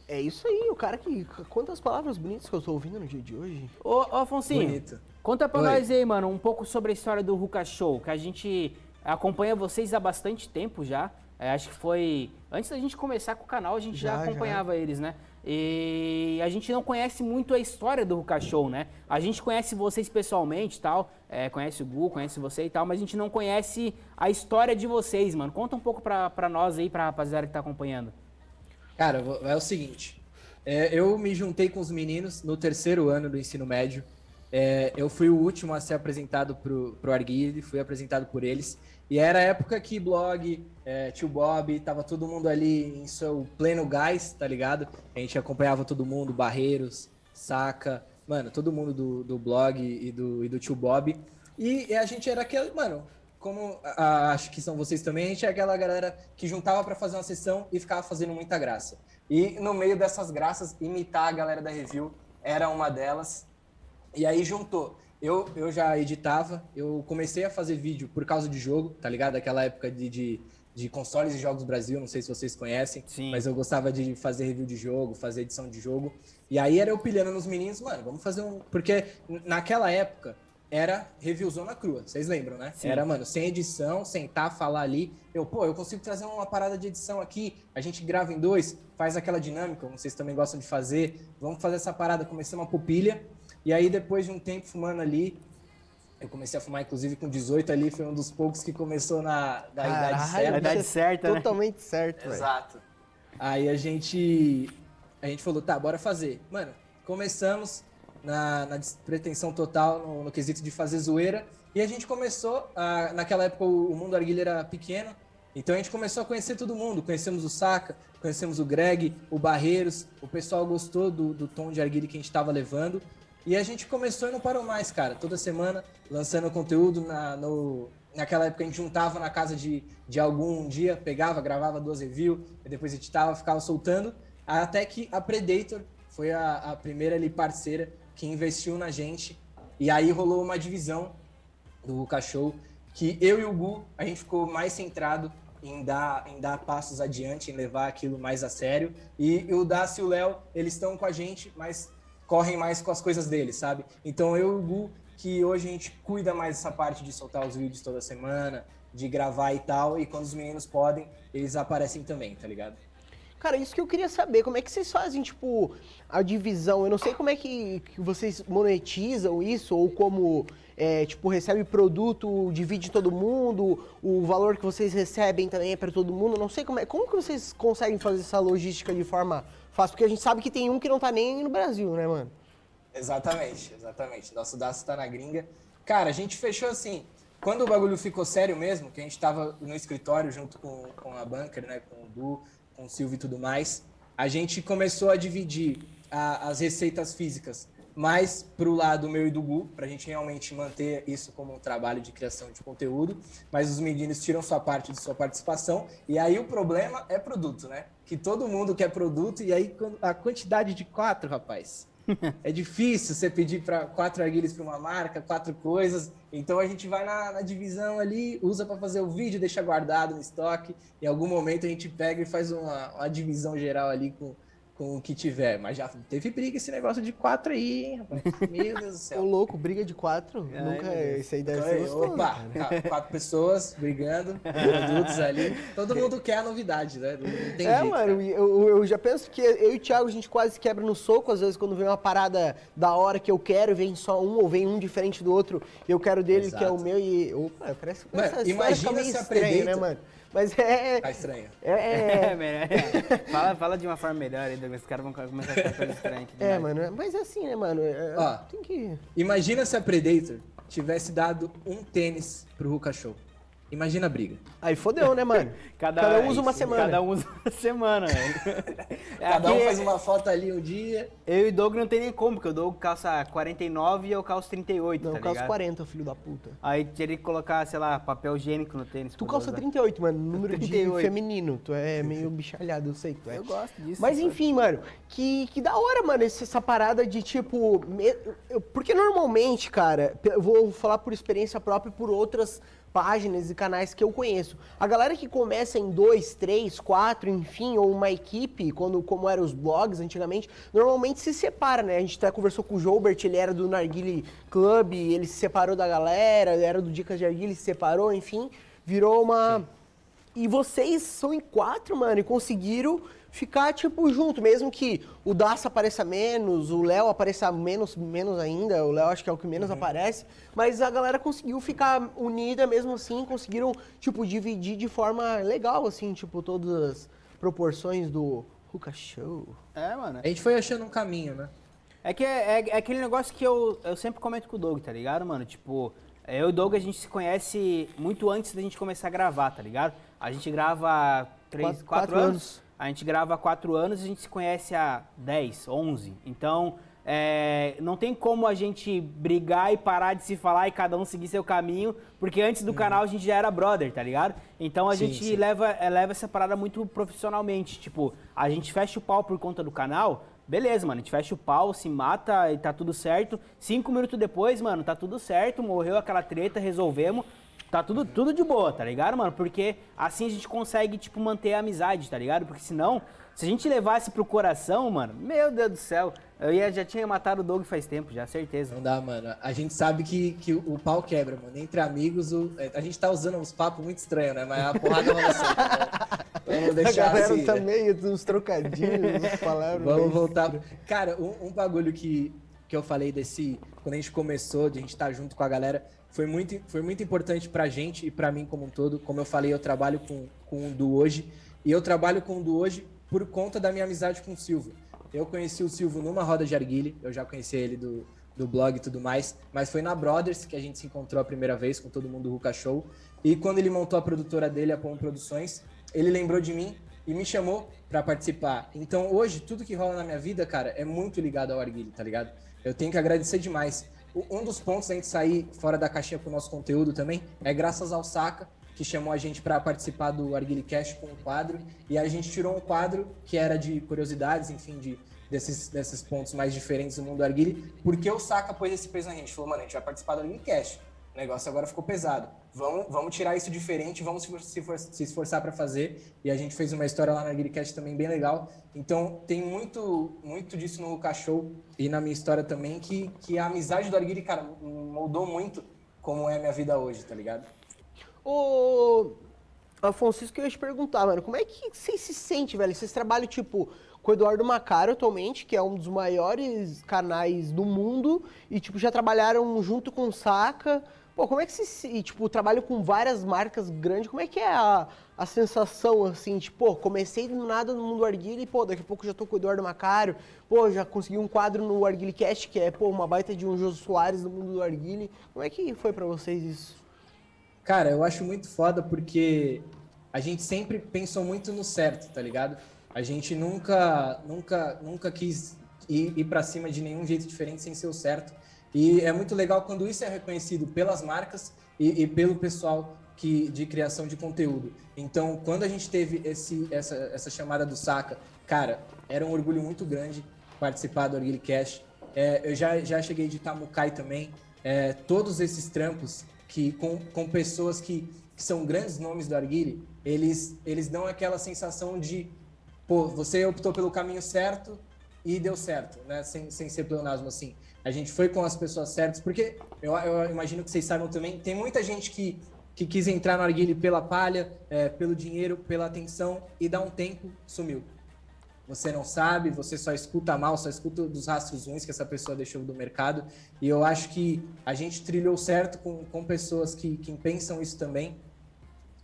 É isso aí, o cara que. Quantas palavras bonitas que eu tô ouvindo no dia de hoje. Ô, ô Afonsinho, Bonito. conta pra Oi. nós aí, mano, um pouco sobre a história do Ruka Show, que a gente acompanha vocês há bastante tempo já. É, acho que foi. Antes da gente começar com o canal, a gente já, Já, já. acompanhava eles, né? E a gente não conhece muito a história do Ruka Show, né? A gente conhece vocês pessoalmente e tal, é, conhece o Gu, conhece você e tal, mas a gente não conhece a história de vocês, mano. Conta um pouco pra, pra nós aí, pra rapaziada que tá acompanhando. Cara, é o seguinte. é, eu me juntei com os meninos no terceiro ano do ensino médio. É, eu fui o último a ser apresentado pro, pro Arguile, fui apresentado por eles. E era a época que blog, é, tio Bob, tava todo mundo ali em seu pleno gás, tá ligado? A gente acompanhava todo mundo, Barreiros, Saca, mano, todo mundo do, do blog e do, e do tio Bob. E, e a gente era aquele, mano, como a- a- acho que são vocês também, a gente é aquela galera que juntava pra fazer uma sessão e ficava fazendo muita graça. E no meio dessas graças, imitar a galera da review era uma delas. E aí juntou. Eu, eu já editava, eu comecei a fazer vídeo por causa de jogo, tá ligado? Aquela época de, de, de consoles e jogos Brasil, não sei se vocês conhecem, Sim. mas eu gostava de fazer review de jogo, fazer edição de jogo. E aí era eu pilhando nos meninos, mano, vamos fazer um. Porque naquela época era reviewzona crua, vocês lembram, né? Sim. Era, mano, sem edição, sentar, falar ali. Eu, pô, eu consigo trazer uma parada de edição aqui, a gente grava em dois, faz aquela dinâmica, como vocês também gostam de fazer. Vamos fazer essa parada, comecei uma pupilha. E aí, depois de um tempo fumando ali, eu comecei a fumar, inclusive, com 18 ali, foi um dos poucos que começou na da idade Caralho, certa. A idade é certa, né? Totalmente certo, velho. Exato. Aí a gente a gente falou, tá, bora fazer. Mano, começamos na, na despretensão total no, no quesito de fazer zoeira e a gente começou, a- naquela época o, o mundo arguilha era pequeno, então a gente começou a conhecer todo mundo, conhecemos o Saca, conhecemos o Greg, o Barreiros, o pessoal gostou do, do tom de arguilha que a gente tava levando e a gente começou e não parou mais, cara. Toda semana lançando conteúdo na, no, naquela época a gente juntava na casa de, de algum um dia, pegava, gravava duas reviews, e depois editava, ficava soltando, até que a Predator foi a, a primeira ali parceira que investiu na gente, e aí rolou uma divisão do cachorro, que eu e o Gu, a gente ficou mais centrado em dar, em dar passos adiante, em levar aquilo mais a sério, e o Dácio e o Léo, eles estão com a gente, mas correm mais com as coisas deles, sabe? Então eu e o Gu, que hoje a gente cuida mais dessa parte de soltar os vídeos toda semana, de gravar e tal, e quando os meninos podem, eles aparecem também, tá ligado? Cara, isso que eu queria saber, como é que vocês fazem, tipo, a divisão? Eu não sei como é que, que vocês monetizam isso, ou como, é, tipo, recebe produto, divide todo mundo, o valor que vocês recebem também é para todo mundo, não sei como é, como que vocês conseguem fazer essa logística de forma fácil? Porque a gente sabe que tem um que não tá nem no Brasil, né, mano? Exatamente, exatamente. Nosso Daço tá na gringa. Cara, a gente fechou assim. Quando o bagulho ficou sério mesmo, que a gente tava no escritório junto com, com a Bunker, né? Com o Du, com o Silvio e tudo mais, a gente começou a dividir a- as receitas físicas mais pro lado meu e do Gu, pra gente realmente manter isso como um trabalho de criação de conteúdo, mas os meninos tiram sua parte de sua participação, e aí o problema é produto, né? Que todo mundo quer produto, e aí a quantidade de quatro, rapaz, é difícil você pedir para quatro arguilhas para uma marca, quatro coisas. Então a gente vai na, na divisão ali, usa para fazer o vídeo, deixa guardado no estoque. Em algum momento a gente pega e faz uma, uma divisão geral ali com, com o que tiver. Mas já teve briga esse negócio de quatro aí, hein, rapaz? Meu Deus do [LAUGHS] Ô, céu. louco, briga de quatro, Ai, nunca, isso aí deve ser gostoso, opa, cara. quatro pessoas brigando, produtos ali. Todo [LAUGHS] mundo quer a novidade, né? Não, tem é, jeito. mano, eu, eu já penso que eu e o Thiago, a gente quase quebra no soco, às vezes quando vem uma parada da hora que eu quero, vem só um, ou vem um diferente do outro, eu quero dele, que é o Exato. meu, e... Opa, parece que Mano, imagina se a estranha, né, mano? Mas é... Tá estranho. É, É, [LAUGHS] é, melhor. é. Fala, fala de uma forma melhor aí, Douglas. Os caras vão começar a ficar coisa estranha aqui. é, mano, mas é assim, né, mano? É, Ó. tem que... Imagina se a Predator tivesse dado um tênis pro Ruka Show. Imagina a briga. Aí fodeu, né, mano? [LAUGHS] Cada, um usa uma isso, semana. Cada um usa uma semana, velho. [LAUGHS] Cada um faz uma foto ali um dia. Eu e o Doug não tem nem como, porque o Doug calça 49 e eu calço 38, Não, tá calça ligado? 40, filho da puta. Aí teria que colocar, sei lá, papel higiênico no tênis. Tu calça usar. 38, mano, [LAUGHS] número 38. de feminino. Tu é meio bichalhado, eu sei que tu é. Eu gosto disso. Mas sabe? enfim, mano, que, que da hora, mano, essa parada de tipo. eu- porque normalmente, cara, eu vou falar por experiência própria e por outras páginas e canais que eu conheço. A galera que começa em dois, três, quatro, enfim, ou uma equipe, quando, como eram os blogs antigamente, normalmente se separa, né? A gente até conversou com o Joubert, ele era do Narguile Club, ele se separou da galera, era do Dicas de Arguile, se separou, enfim, virou uma. E vocês são em quatro, mano, e conseguiram ficar, tipo, junto. Mesmo que o Daça apareça menos, o Léo apareça menos, menos ainda. O Léo acho que é o que Uhum. menos aparece. Mas a galera conseguiu ficar unida mesmo assim. Conseguiram, tipo, dividir de forma legal, assim, tipo, todas as proporções do Ruka Show. É, mano. A gente foi achando um caminho, né? É que é, é- é aquele negócio que eu, eu sempre comento com o Doug, tá ligado, mano? Tipo, eu e o Doug a gente se conhece muito antes da gente começar a gravar, tá ligado? A gente grava há três, Quatro- quatro, quatro anos. anos. A gente grava há quatro anos e a gente se conhece há 10, 11. Então, é, não tem como a gente brigar e parar de se falar e cada um seguir seu caminho, porque antes do canal a gente já era brother, tá ligado? Então a Sim, gente sim. leva, é, leva essa parada muito profissionalmente. Tipo, a gente fecha o pau por conta do canal, beleza, mano. A gente fecha o pau, se mata e tá tudo certo. Cinco minutos depois, mano, tá tudo certo, morreu aquela treta, resolvemos. Tá tudo, tudo de boa, tá ligado, mano? Porque assim a gente consegue, tipo, manter a amizade, tá ligado? Porque senão, se a gente levasse pro coração, mano, meu Deus do céu, eu ia, já tinha matado o Doug faz tempo, já, certeza. Não dá, mano. A gente sabe que, que o pau quebra, mano. Entre amigos, o- a gente tá usando uns papos muito estranhos, né? Mas a porrada rola sempre, né? Vamos A deixar galera assim. né? também, uns trocadilhos, [LAUGHS] uns palavras. Vamos voltar. Cara, um, um bagulho que, que eu falei desse. Quando a gente começou, de a gente estar junto com a galera, foi muito, foi muito importante pra gente e pra mim como um todo. Como eu falei, eu trabalho com, com o do hoje. E eu trabalho com o do hoje por conta da minha amizade com o Silvio. Eu conheci o Silvio numa roda de arguile, eu já conheci ele do, do blog e tudo mais, mas foi na Brothers que a gente se encontrou a primeira vez com todo mundo do Ruka Show. E quando ele montou a produtora dele, a Pom Produções, ele lembrou de mim e me chamou pra participar. Então hoje, tudo que rola na minha vida, cara, é muito ligado ao arguile, tá ligado? Eu tenho que agradecer demais. Um dos pontos da gente sair fora da caixinha com o nosso conteúdo também é graças ao Saca, que chamou a gente para participar do Arguile Cash com um quadro. E a gente tirou um quadro que era de curiosidades, enfim, de, desses, desses pontos mais diferentes do mundo do Arguile, porque o Saca pôs esse peso na gente. Falou, mano, a gente vai participar do Arguile Cash. O negócio agora ficou pesado. Vamos, vamos tirar isso diferente, vamos se, for- se, for- se esforçar para fazer. E a gente fez uma história lá na Arguilecast também bem legal. Então tem muito, muito disso no Show e na minha história também, que, que a amizade do Arguile, cara, moldou muito como é a minha vida hoje, tá ligado? Ô, Afonso, isso que eu ia te perguntar, mano. Como é que vocês se sentem, velho? Vocês trabalham, tipo, com o Eduardo Macaro atualmente, que é um dos maiores canais do mundo, e, tipo, já trabalharam junto com o Saca. Pô, como é que se- e, tipo, trabalham com várias marcas grandes, como é que é a, a sensação, assim, tipo, pô, comecei do nada no mundo Arguile, pô, daqui a pouco já tô com o Eduardo Macaro, pô, já consegui um quadro no Arguile Cast, que é, pô, uma baita de um Jô Soares no mundo do Arguile. Como é que foi pra vocês isso? Cara, eu acho muito foda porque a gente sempre pensou muito no certo, tá ligado? A gente nunca, nunca, nunca quis ir, ir para cima de nenhum jeito diferente sem ser o certo. E é muito legal quando isso é reconhecido pelas marcas e, e pelo pessoal que, de criação de conteúdo. Então, quando a gente teve esse, essa, essa chamada do Saca, cara, era um orgulho muito grande participar do Orgulho Cash. É, eu já, já cheguei de Tamucai também. É, todos esses trampos que com, com pessoas que, que são grandes nomes do Arguile, eles, eles dão aquela sensação de, pô, você optou pelo caminho certo e deu certo, né? Sem, sem ser pleonasmo assim. A gente foi com as pessoas certas, porque eu, eu imagino que vocês saibam também, tem muita gente que, que quis entrar no Arguile pela palha, é, pelo dinheiro, pela atenção, e dá um tempo, sumiu. Você não sabe, você só escuta mal, só escuta dos rastros ruins que essa pessoa deixou do mercado. E eu acho que a gente trilhou certo com, com pessoas que, que pensam isso também.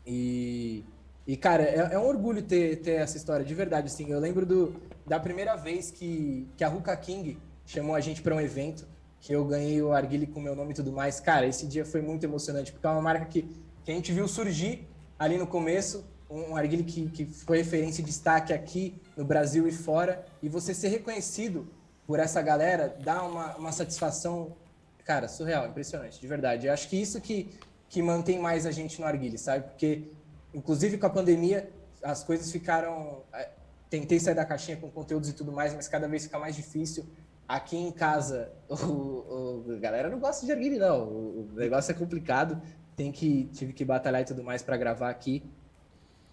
E, e cara, é, é um orgulho ter, ter essa história, de verdade. Assim, eu lembro do, da primeira vez que, que a Ruka King chamou a gente para um evento, que eu ganhei o Arguile com meu nome e tudo mais. Cara, esse dia foi muito emocionante, porque é uma marca que, que a gente viu surgir ali no começo, um um arguile que, que foi referência e destaque aqui no Brasil e fora, e você ser reconhecido por essa galera dá uma, uma satisfação, cara, surreal, impressionante, de verdade. Eu acho que isso que, que mantém mais a gente no arguile, sabe? Porque, inclusive com a pandemia, as coisas ficaram... eh, Tentei sair da caixinha com conteúdos e tudo mais, mas cada vez fica mais difícil. Aqui em casa, [LAUGHS] o, o- a galera não gosta de arguile, não. O, o negócio é complicado. Tem que, tive que batalhar e tudo mais para gravar aqui.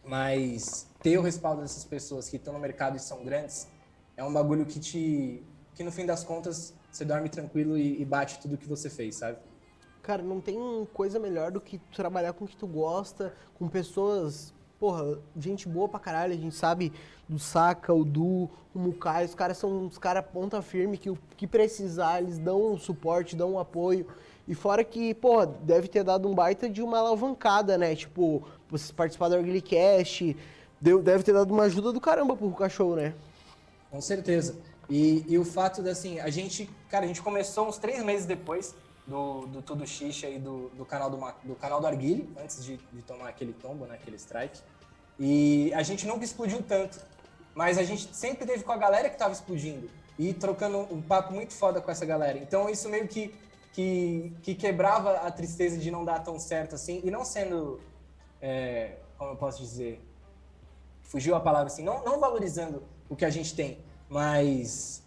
Mas ter o respaldo dessas pessoas que estão no mercado e são grandes é um bagulho que te. que no fim das contas você dorme tranquilo e, e bate tudo que você fez, sabe? Cara, não tem coisa melhor do que trabalhar com o que tu gosta, com pessoas, porra, gente boa pra caralho, a gente sabe do Saca, o Du, o Mukai, os caras são uns caras ponta firme que o que precisar, eles dão um suporte, dão um apoio. E fora que, pô, deve ter dado um baita de uma alavancada, né? Tipo, vocês participaram do Early Cast, deu, deve ter dado uma ajuda do caramba pro cachorro, né? Com certeza. E, e o fato de, assim, a gente, cara, a gente começou uns três meses depois do, do Tudo Xixa e do, do canal do, do canal do Arguile, antes de, de tomar aquele tombo, né, aquele strike. E a gente nunca explodiu tanto, mas a gente sempre teve com a galera que tava explodindo. e trocando um papo muito foda com essa galera. Então isso meio que, que, que quebrava a tristeza de não dar tão certo assim, e não sendo, é, como eu posso dizer, fugiu a palavra assim, não, não valorizando o que a gente tem, mas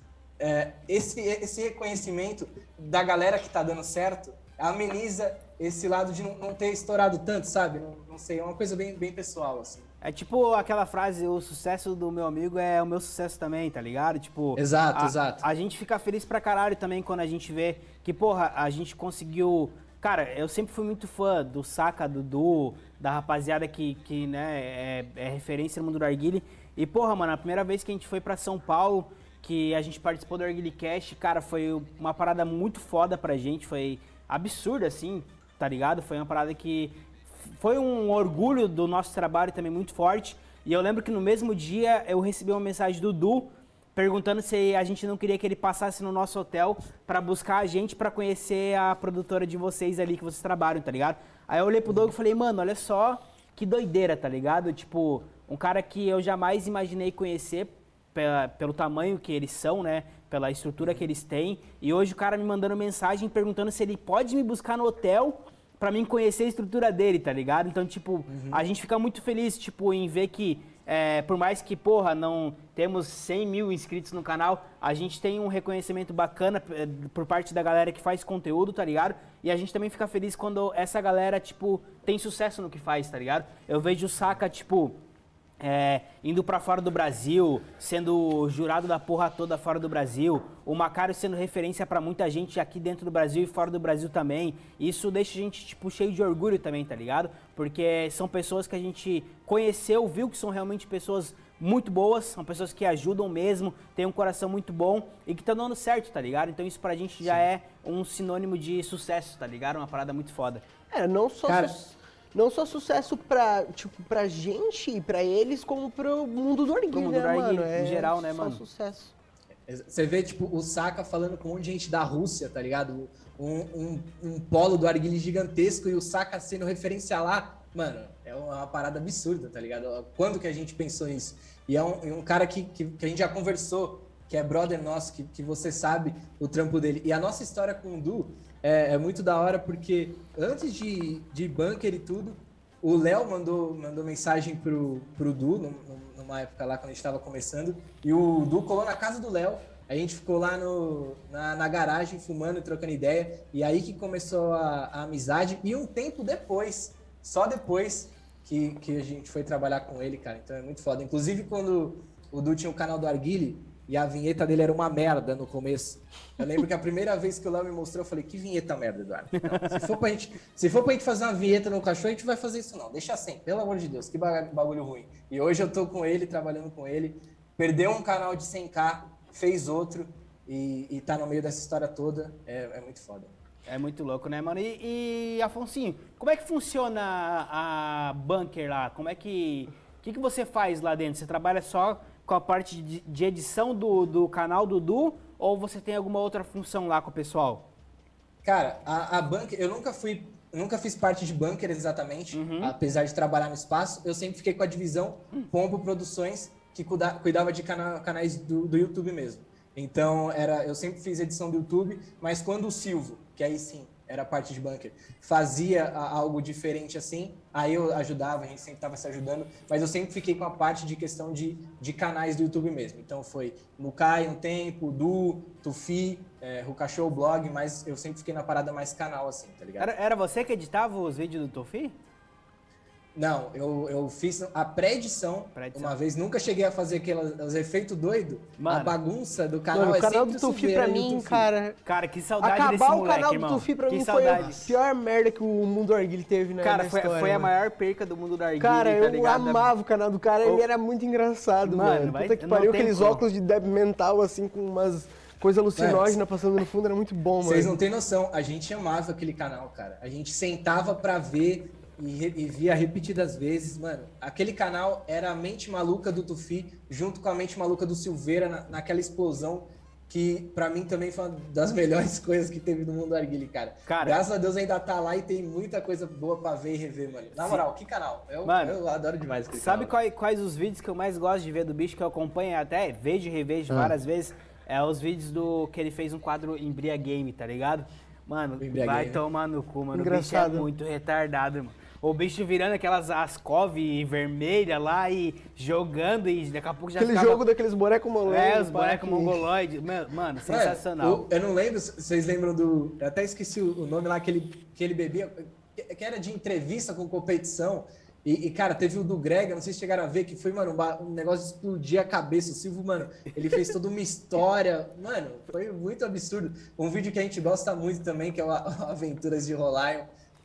é, esse, esse reconhecimento da galera que tá dando certo ameniza esse lado de não, não ter estourado tanto, sabe? Não, não, sei, é uma coisa bem, bem pessoal, assim. É tipo aquela frase, o sucesso do meu amigo é o meu sucesso também, tá ligado? Tipo. Exato, a, exato. A gente fica feliz pra caralho também quando a gente vê que, porra, a gente conseguiu. Cara, eu sempre fui muito fã do Saka, do Du, da rapaziada que, que né, é, é referência no mundo do Arguile. E, porra, mano, a primeira vez que a gente foi pra São Paulo, que a gente participou do Cast, cara, foi uma parada muito foda pra gente, foi absurdo, assim, tá ligado? Foi uma parada que foi um orgulho do nosso trabalho também muito forte. E eu lembro que no mesmo dia eu recebi uma mensagem do Du perguntando se a gente não queria que ele passasse no nosso hotel para buscar a gente para conhecer a produtora de vocês ali que vocês trabalham, tá ligado? Aí eu olhei pro Doug e falei, mano, olha só que doideira, tá ligado? Tipo, um cara que eu jamais imaginei conhecer pela, pelo tamanho que eles são, né? Pela estrutura que eles têm. E hoje o cara me mandando mensagem perguntando se ele pode me buscar no hotel para mim conhecer a estrutura dele, tá ligado? Então, tipo, uhum. a gente fica muito feliz, tipo, em ver que, é, por mais que, porra, não temos 100 mil inscritos no canal, a gente tem um reconhecimento bacana é, por parte da galera que faz conteúdo, tá ligado? E a gente também fica feliz quando essa galera, tipo, tem sucesso no que faz, tá ligado? Eu vejo o Saka, tipo, é, indo para fora do Brasil, sendo jurado da porra toda fora do Brasil, o Macário sendo referência para muita gente aqui dentro do Brasil e fora do Brasil também. Isso deixa a gente tipo cheio de orgulho também, tá ligado? Porque são pessoas que a gente conheceu, viu que são realmente pessoas muito boas, são pessoas que ajudam mesmo, têm um coração muito bom e que estão dando certo, tá ligado? Então isso pra gente já Sim. é um sinônimo de sucesso, tá ligado? Uma parada muito foda. É, não só Cara, su não só sucesso pra, tipo, pra gente e pra eles, como pro mundo do arguile, né, mano? É em geral, né, só mano? sucesso. Você vê, tipo, o Saka falando com um monte de gente da Rússia, tá ligado? Um, um, um polo do arguile gigantesco e o Saka sendo referência lá. Mano, é uma parada absurda, tá ligado? Quando que a gente pensou isso? E é um, um cara que, que, que, a gente já conversou, que é brother nosso, que, que você sabe o trampo dele. E a nossa história com o Du é, é muito da hora, porque antes de, de bunker e tudo, o Léo mandou, mandou mensagem pro, pro Du, numa época lá quando a gente estava começando, e o Du colou na casa do Léo. A gente ficou lá no, na, na garagem, fumando e trocando ideia, e aí que começou a, a amizade. E um tempo depois, só depois, que, que a gente foi trabalhar com ele, cara. Então é muito foda. Inclusive, quando o Du tinha o canal do Arguile, e a vinheta dele era uma merda no começo. Eu lembro que a primeira vez que o Léo me mostrou, eu falei, que vinheta merda, Eduardo. Não, se, for pra gente, se for pra gente fazer uma vinheta no cachorro, a gente vai fazer isso não. Deixa assim, pelo amor de Deus, que bagulho ruim. E hoje eu tô com ele, trabalhando com ele. Perdeu um canal de 100k, fez outro e, e tá no meio dessa história toda. É, é muito foda. É muito louco, né, mano? E, e, Afonsinho, como é que funciona a Bunker lá? Como é que... O que, que você faz lá dentro? Você trabalha só com a parte de, de edição do, do canal do Du ou você tem alguma outra função lá com o pessoal? Cara, a, a Bunker, eu nunca fui, nunca fiz parte de Bunker exatamente, uhum. apesar de trabalhar no espaço, eu sempre fiquei com a divisão Pombo Produções, que cuida, cuidava de cana, canais do, do YouTube mesmo. Então, era, eu sempre fiz edição do YouTube, mas quando o Silvio, que aí sim, era parte de bunker, fazia algo diferente assim, aí eu ajudava, a gente sempre estava se ajudando, mas eu sempre fiquei com a parte de questão de, de canais do YouTube mesmo. Então foi Mukai um tempo, Du, Tufi, é, Rukashow, blog, mas eu sempre fiquei na parada mais canal assim, tá ligado? Era, era você que editava os vídeos do Tufi? Não, eu, eu fiz a pré-edição pré uma vez, nunca cheguei a fazer aqueles efeitos doidos. A bagunça do canal Mano, é o canal do Tufi pra mim, cara. Cara, que saudade Acabar desse moleque, o canal irmão. do Tufi pra que mim saudade. foi a pior merda que o Mundo Arguile teve na, cara, na foi, história. foi a maior perca do Mundo do Arguile, Cara, tá eu ligado? amava o canal do cara, ele era muito engraçado, Mano, mano. vai- Puta que pariu, aqueles como. óculos de débil mental, assim, com umas coisas alucinógenas passando no fundo, era muito bom, mano. Vocês não têm noção, a gente amava aquele canal, cara. A gente sentava pra ver e, e via repetidas vezes, mano. Aquele canal era a mente maluca do Tufi junto com a mente maluca do Silveira na- naquela explosão que pra mim também foi uma das [LAUGHS] melhores coisas que teve no mundo Arguile, cara. Cara- Graças a Deus ainda tá lá e tem muita coisa boa pra ver e rever, mano. Na moral, que canal? Eu, Mano, eu adoro demais aquele Sabe canal. quais, quais os vídeos que eu mais gosto de ver do bicho que eu acompanho até, vejo e revejo várias vezes? É os vídeos do que ele fez um quadro Embria Game, tá ligado? Mano, vai Game. tomar no cu, mano. O Engraçado. bicho é muito retardado, mano. O bicho virando aquelas ascov vermelhas lá e jogando e daqui a pouco já Aquele ficava... jogo daqueles bonecos mongoloides. É, os bonecos que- mongoloides. Mano, mano, sensacional. Mano, o- eu não lembro se vocês lembram do. Eu até esqueci o nome lá que ele, que ele bebia, que, que era de entrevista com competição. E, e, cara, teve o do Greg, eu não sei se chegaram a ver, que foi, mano, um, um negócio de explodir a cabeça. O Silvio, mano, ele fez toda uma história. Mano, foi muito absurdo. Um vídeo que a gente gosta muito também, que é o Aventuras de Rolion,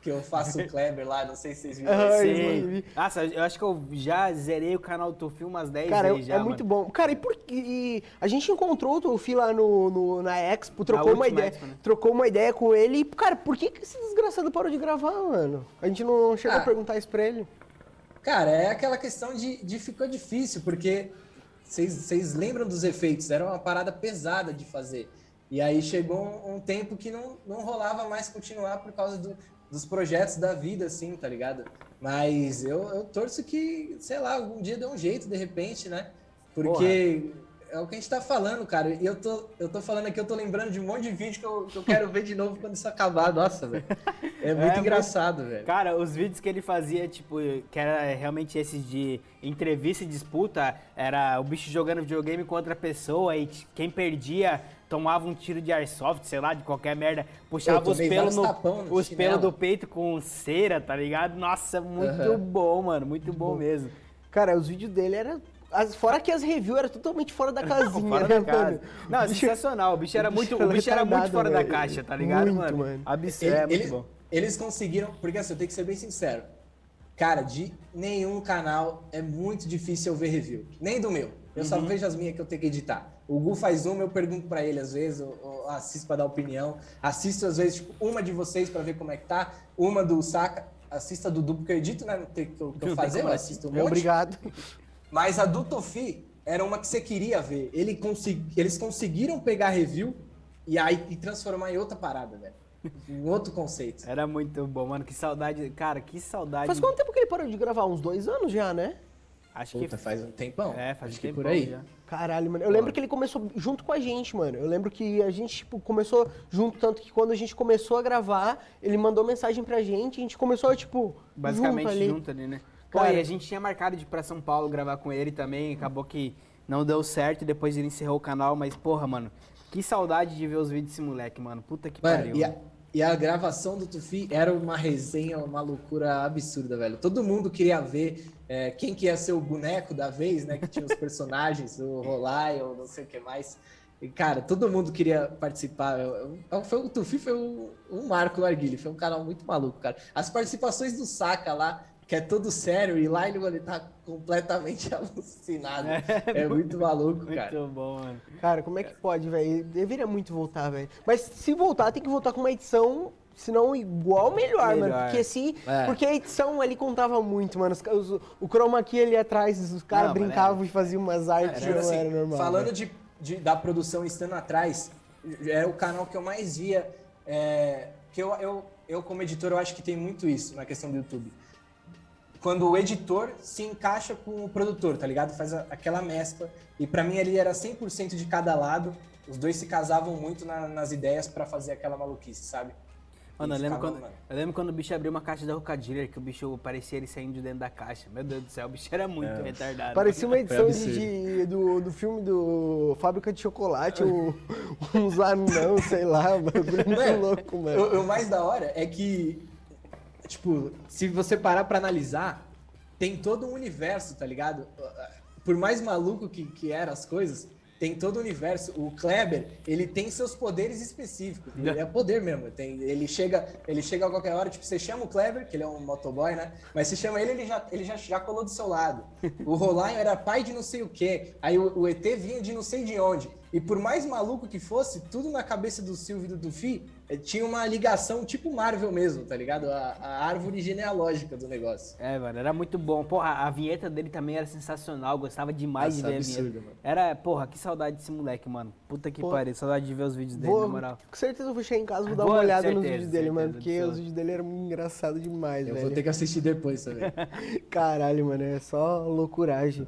que eu faço o Kleber lá, não sei se vocês viram. Ai. Nossa, eu acho que eu já zerei o canal do Tufi umas 10 Cara, vezes é, já, é muito bom. Cara, e por e a gente encontrou o Tufi lá no, no- na Expo, trocou uma última ideia, Expo, né? trocou uma ideia com ele. E, cara, por que, que esse desgraçado parou de gravar, mano? A gente não chegou Ah. a perguntar isso pra ele. Cara, é aquela questão de, de ficou difícil, porque vocês vocês lembram dos efeitos, era uma parada pesada de fazer. E aí chegou um, um tempo que não, não rolava mais continuar por causa do- dos projetos da vida, assim, tá ligado? Mas eu, eu torço que, sei lá, algum dia dê um jeito, de repente, né? Porque é o que a gente tá falando, cara. E eu tô, eu tô falando aqui, eu tô lembrando de um monte de vídeo que eu, que eu quero ver de novo quando isso acabar. Nossa, velho. É muito muito- engraçado, velho. Cara, os vídeos que ele fazia, tipo, que era realmente esses de entrevista e disputa, era o bicho jogando videogame com outra pessoa e quem perdia tomava um tiro de airsoft, sei lá, de qualquer merda, puxava os pelos, os pelos do peito com cera, tá ligado? Nossa, muito Aham. bom, mano, muito bom mesmo. Cara, os vídeos dele eram. as- fora que as reviews eram totalmente fora da [LAUGHS] casinha, Fora né, da casa. mano? Não, Bicho- sensacional. O bicho era muito, o bicho era muito fora da caixa, tá ligado, Muito, mano? mano. Absurdo, é eles, bom. eles conseguiram, porque assim, eu tenho que ser bem sincero. Cara, de nenhum canal é muito difícil eu ver review. Nem do meu. Eu Uhum. só vejo as minhas que eu tenho que editar. O Gu faz uma, eu pergunto pra ele às vezes, eu, eu assisto pra dar opinião. Assisto às vezes, tipo, uma de vocês pra ver como é que tá, uma do Saca. Assista a do Du, porque eu edito, né? Não tem o que eu, que eu fazer, assistir. assisto um monte. Obrigado. Mas a do Tofi era uma que você queria ver. Ele consegui- Eles conseguiram pegar review e aí e transformar em outra parada, velho. Em outro conceito. Era muito bom, mano. Que saudade. Cara, que saudade. Faz quanto tempo que ele parou de gravar? Uns dois anos já, né? Acho que. Puta, faz um tempão. É, faz Acho um que tempão por aí. já. Caralho, mano. Eu lembro que ele começou junto com a gente, mano. Eu lembro que a gente, tipo, começou junto, tanto que quando a gente começou a gravar, ele mandou mensagem pra gente, a gente começou, tipo, Basicamente junto ali. junto ali, né? Pô, Cara- e a gente tinha marcado de ir pra São Paulo gravar com ele também, acabou que não deu certo e depois ele encerrou o canal, mas porra, mano, que saudade de ver os vídeos desse moleque, mano. Puta que Mano, pariu. e a, e a gravação do Tufi era uma resenha, uma loucura absurda, velho. Todo mundo queria ver é, quem que ia ser o boneco da vez, né? Que tinha os [LAUGHS] personagens, o Rolai ou não sei o que mais. E, cara, todo mundo queria participar. Eu- eu- Foi, o Tufi foi um, um marco no Arguilho, foi um canal muito maluco, cara. As participações do Saka lá, que é todo sério, e lá ele, ele tá completamente [LAUGHS] alucinado. É, muito maluco, cara. Muito bom, mano. Cara, como é que pode, velho? Deveria muito voltar, velho. Mas se voltar, tem que voltar com uma edição, se não igual, melhor, mano. Melhor. Porque se. É. Porque a edição ali contava muito, mano. Os, os- o chroma key ali atrás, os caras mas brincavam e faziam umas artes, Tipo não assim, era normal. falando velho. de, de- da produção estando atrás, é o canal que eu mais via. É, que eu, eu, eu, como editor, eu acho que tem muito isso na questão do YouTube. Quando o editor se encaixa com o produtor, tá ligado? Faz a- aquela mescla. E pra mim ali era 100% de cada lado. Os dois se casavam muito na- nas ideias pra fazer aquela maluquice, sabe? Mano, eu lembro, quando, mano. eu lembro quando o bicho abriu uma caixa da Rocadilha, que o bicho parecia ele saindo de dentro da caixa. Meu Deus do céu, o bicho era muito É. retardado. Parecia uma edição de, do, do filme do Fábrica de Chocolate, o, [LAUGHS] uns anão, sei lá, [LAUGHS] bagulho muito Mano, louco, mano. O, o mais da hora é que, tipo, se você parar pra analisar, tem todo um universo, tá ligado? Por mais maluco que, que eram as coisas, tem todo o universo. O Kleber, ele tem seus poderes específicos. Ele é poder mesmo. Tem, ele, chega, ele chega a qualquer hora, tipo, você chama o Kleber, que ele é um motoboy, né? Mas você chama ele, ele já, ele já, já colou do seu lado. O Rolinho era pai de não sei o quê. Aí o, o ET vinha de não sei de onde. E por mais maluco que fosse, tudo na cabeça do Silvio e do Dufi eh, tinha uma ligação tipo Marvel mesmo, tá ligado? A, a árvore genealógica do negócio. É, mano, era muito bom. Porra, a vinheta dele também era sensacional, eu gostava demais Nossa, de ver absurdo, a vinheta. mano. Era, porra, que saudade desse moleque, mano. Puta que pariu, saudade de ver os vídeos dele, na Vou, moral. com certeza eu vou chegar em casa e vou dar Boa, uma olhada nos certeza, vídeos dele, mano. Porque os vídeos dele eram engraçados demais, Eu velho. vou ter que assistir depois também. [LAUGHS] Caralho, mano, é só loucuragem.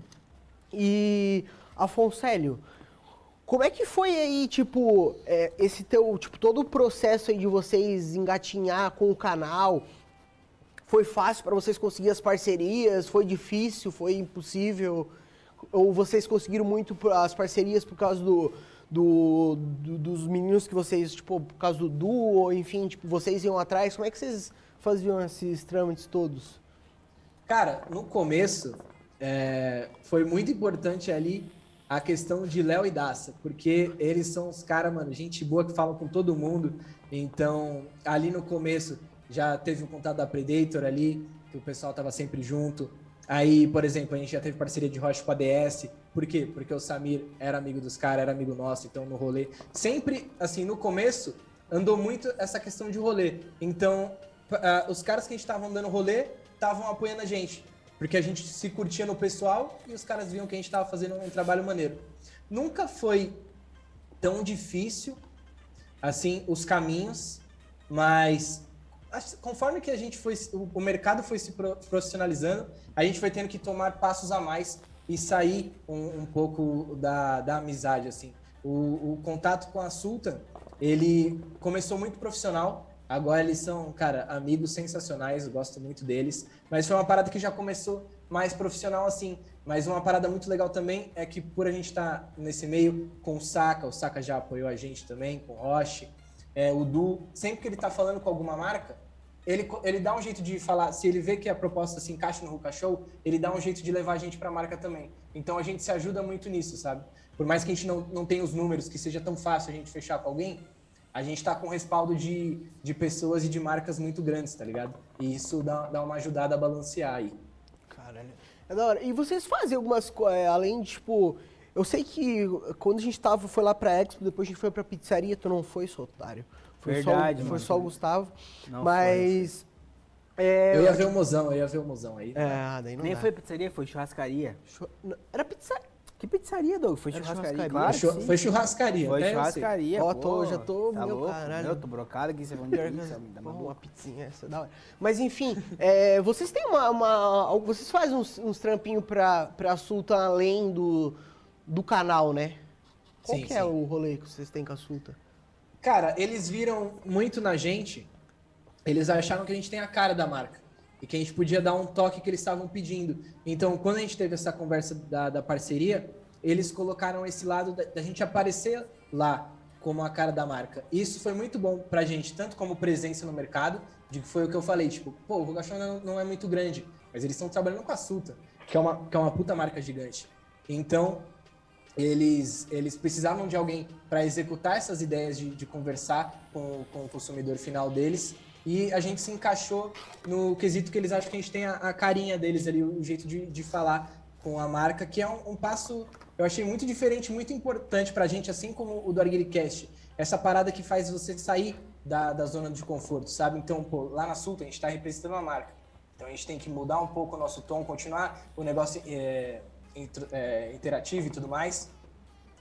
E, Afonso Hélio, Como é que foi aí, tipo, é, esse teu, tipo, todo o processo aí de vocês engatinhar com o canal? Foi fácil para vocês conseguir as parcerias? Foi difícil? Foi impossível? Ou vocês conseguiram muito as parcerias por causa do, do- do- dos meninos que vocês, tipo, por causa do duo, enfim, tipo, vocês iam atrás? Como é que vocês faziam esses trâmites todos? Cara, no começo, é, foi muito importante ali a questão de Léo e Daça, porque eles são os caras, mano, gente boa que falam com todo mundo. Então, ali no começo, já teve o contato da Predator ali, que o pessoal tava sempre junto. Aí, por exemplo, a gente já teve parceria de rocha com a DS. Por quê? Porque o Samir era amigo dos caras, era amigo nosso, então no rolê. Sempre, assim, no começo, andou muito essa questão de rolê. Então, ah, os caras que a gente tava dando rolê estavam apoiando a gente. Porque a gente se curtia no pessoal e os caras viam que a gente tava fazendo um trabalho maneiro. Nunca foi tão difícil assim os caminhos, mas conforme que a gente foi, o, mercado foi se pro- profissionalizando, a gente foi tendo que tomar passos a mais e sair um, um pouco da, da amizade, assim. O, o contato com a Sultan, ele começou muito profissional, agora eles são, cara, amigos sensacionais, gosto muito deles, mas foi uma parada que já começou mais profissional, assim. Mas uma parada muito legal também é que por a gente estar nesse meio com o Saka, o Saka já apoiou a gente também, com o Roche, é, o Du, sempre que ele tá falando com alguma marca, ele, ele dá um jeito de falar, se ele vê que a proposta se encaixa no Ruka Show, ele dá um jeito de levar a gente pra marca também. Então a gente se ajuda muito nisso, sabe? Por mais que a gente não, não tenha os números, que seja tão fácil a gente fechar com alguém, a gente tá com respaldo de, de pessoas e de marcas muito grandes, tá ligado? E isso dá, dá uma ajudada a balancear aí. Caralho. É da hora. E vocês fazem algumas coisas, além de, tipo... Eu sei que quando a gente tava, foi lá pra Expo, depois a gente foi pra pizzaria, tu não foi, seu otário. Foi Verdade, só, Foi só o Gustavo. Não mas... É, Eu ia ver o mozão, eu ia ver o mozão aí. É, daí não Nem dá. foi pizzaria, foi churrascaria. Era pizzaria. Que pizzaria, Doug? Foi churrascaria, churrascaria? claro. Foi churrascaria. Foi churrascaria. Ó, tô- já tô- Tá meu louco? caralho. Eu tô brocado aqui, você pizza. me dá uma Pô, uma pizzinha, essa é da hora. Mas enfim, [LAUGHS] é, vocês têm uma, uma- Vocês fazem uns, uns trampinhos pra, pra Sulta além do, do canal, né? Qual Sim, que é sim. o rolê que vocês têm com a Sulta? Cara, eles viram muito na gente, eles acharam que a gente tem a cara da marca. E que a gente podia dar um toque que eles estavam pedindo. Então, quando a gente teve essa conversa da, da parceria, eles colocaram esse lado da, da gente aparecer lá como a cara da marca. Isso foi muito bom pra gente, tanto como presença no mercado, de que foi o que eu falei, tipo, pô, o Rogachão não, não é muito grande, mas eles estão trabalhando com a Sulta, que é uma, que é uma puta marca gigante. Então, eles, eles precisavam de alguém para executar essas ideias de, de conversar com, com o consumidor final deles. E a gente se encaixou no quesito que eles acham que a gente tem a, a carinha deles ali, o jeito de, de falar com a marca, que é um, um passo, eu achei muito diferente, muito importante pra gente, assim como o do Arguiricast. Essa parada que faz você sair da, da zona de conforto, sabe? Então, pô, lá na Sulta a gente está representando uma marca. Então a gente tem que mudar um pouco o nosso tom, continuar o negócio é, intro- é, interativo e tudo mais,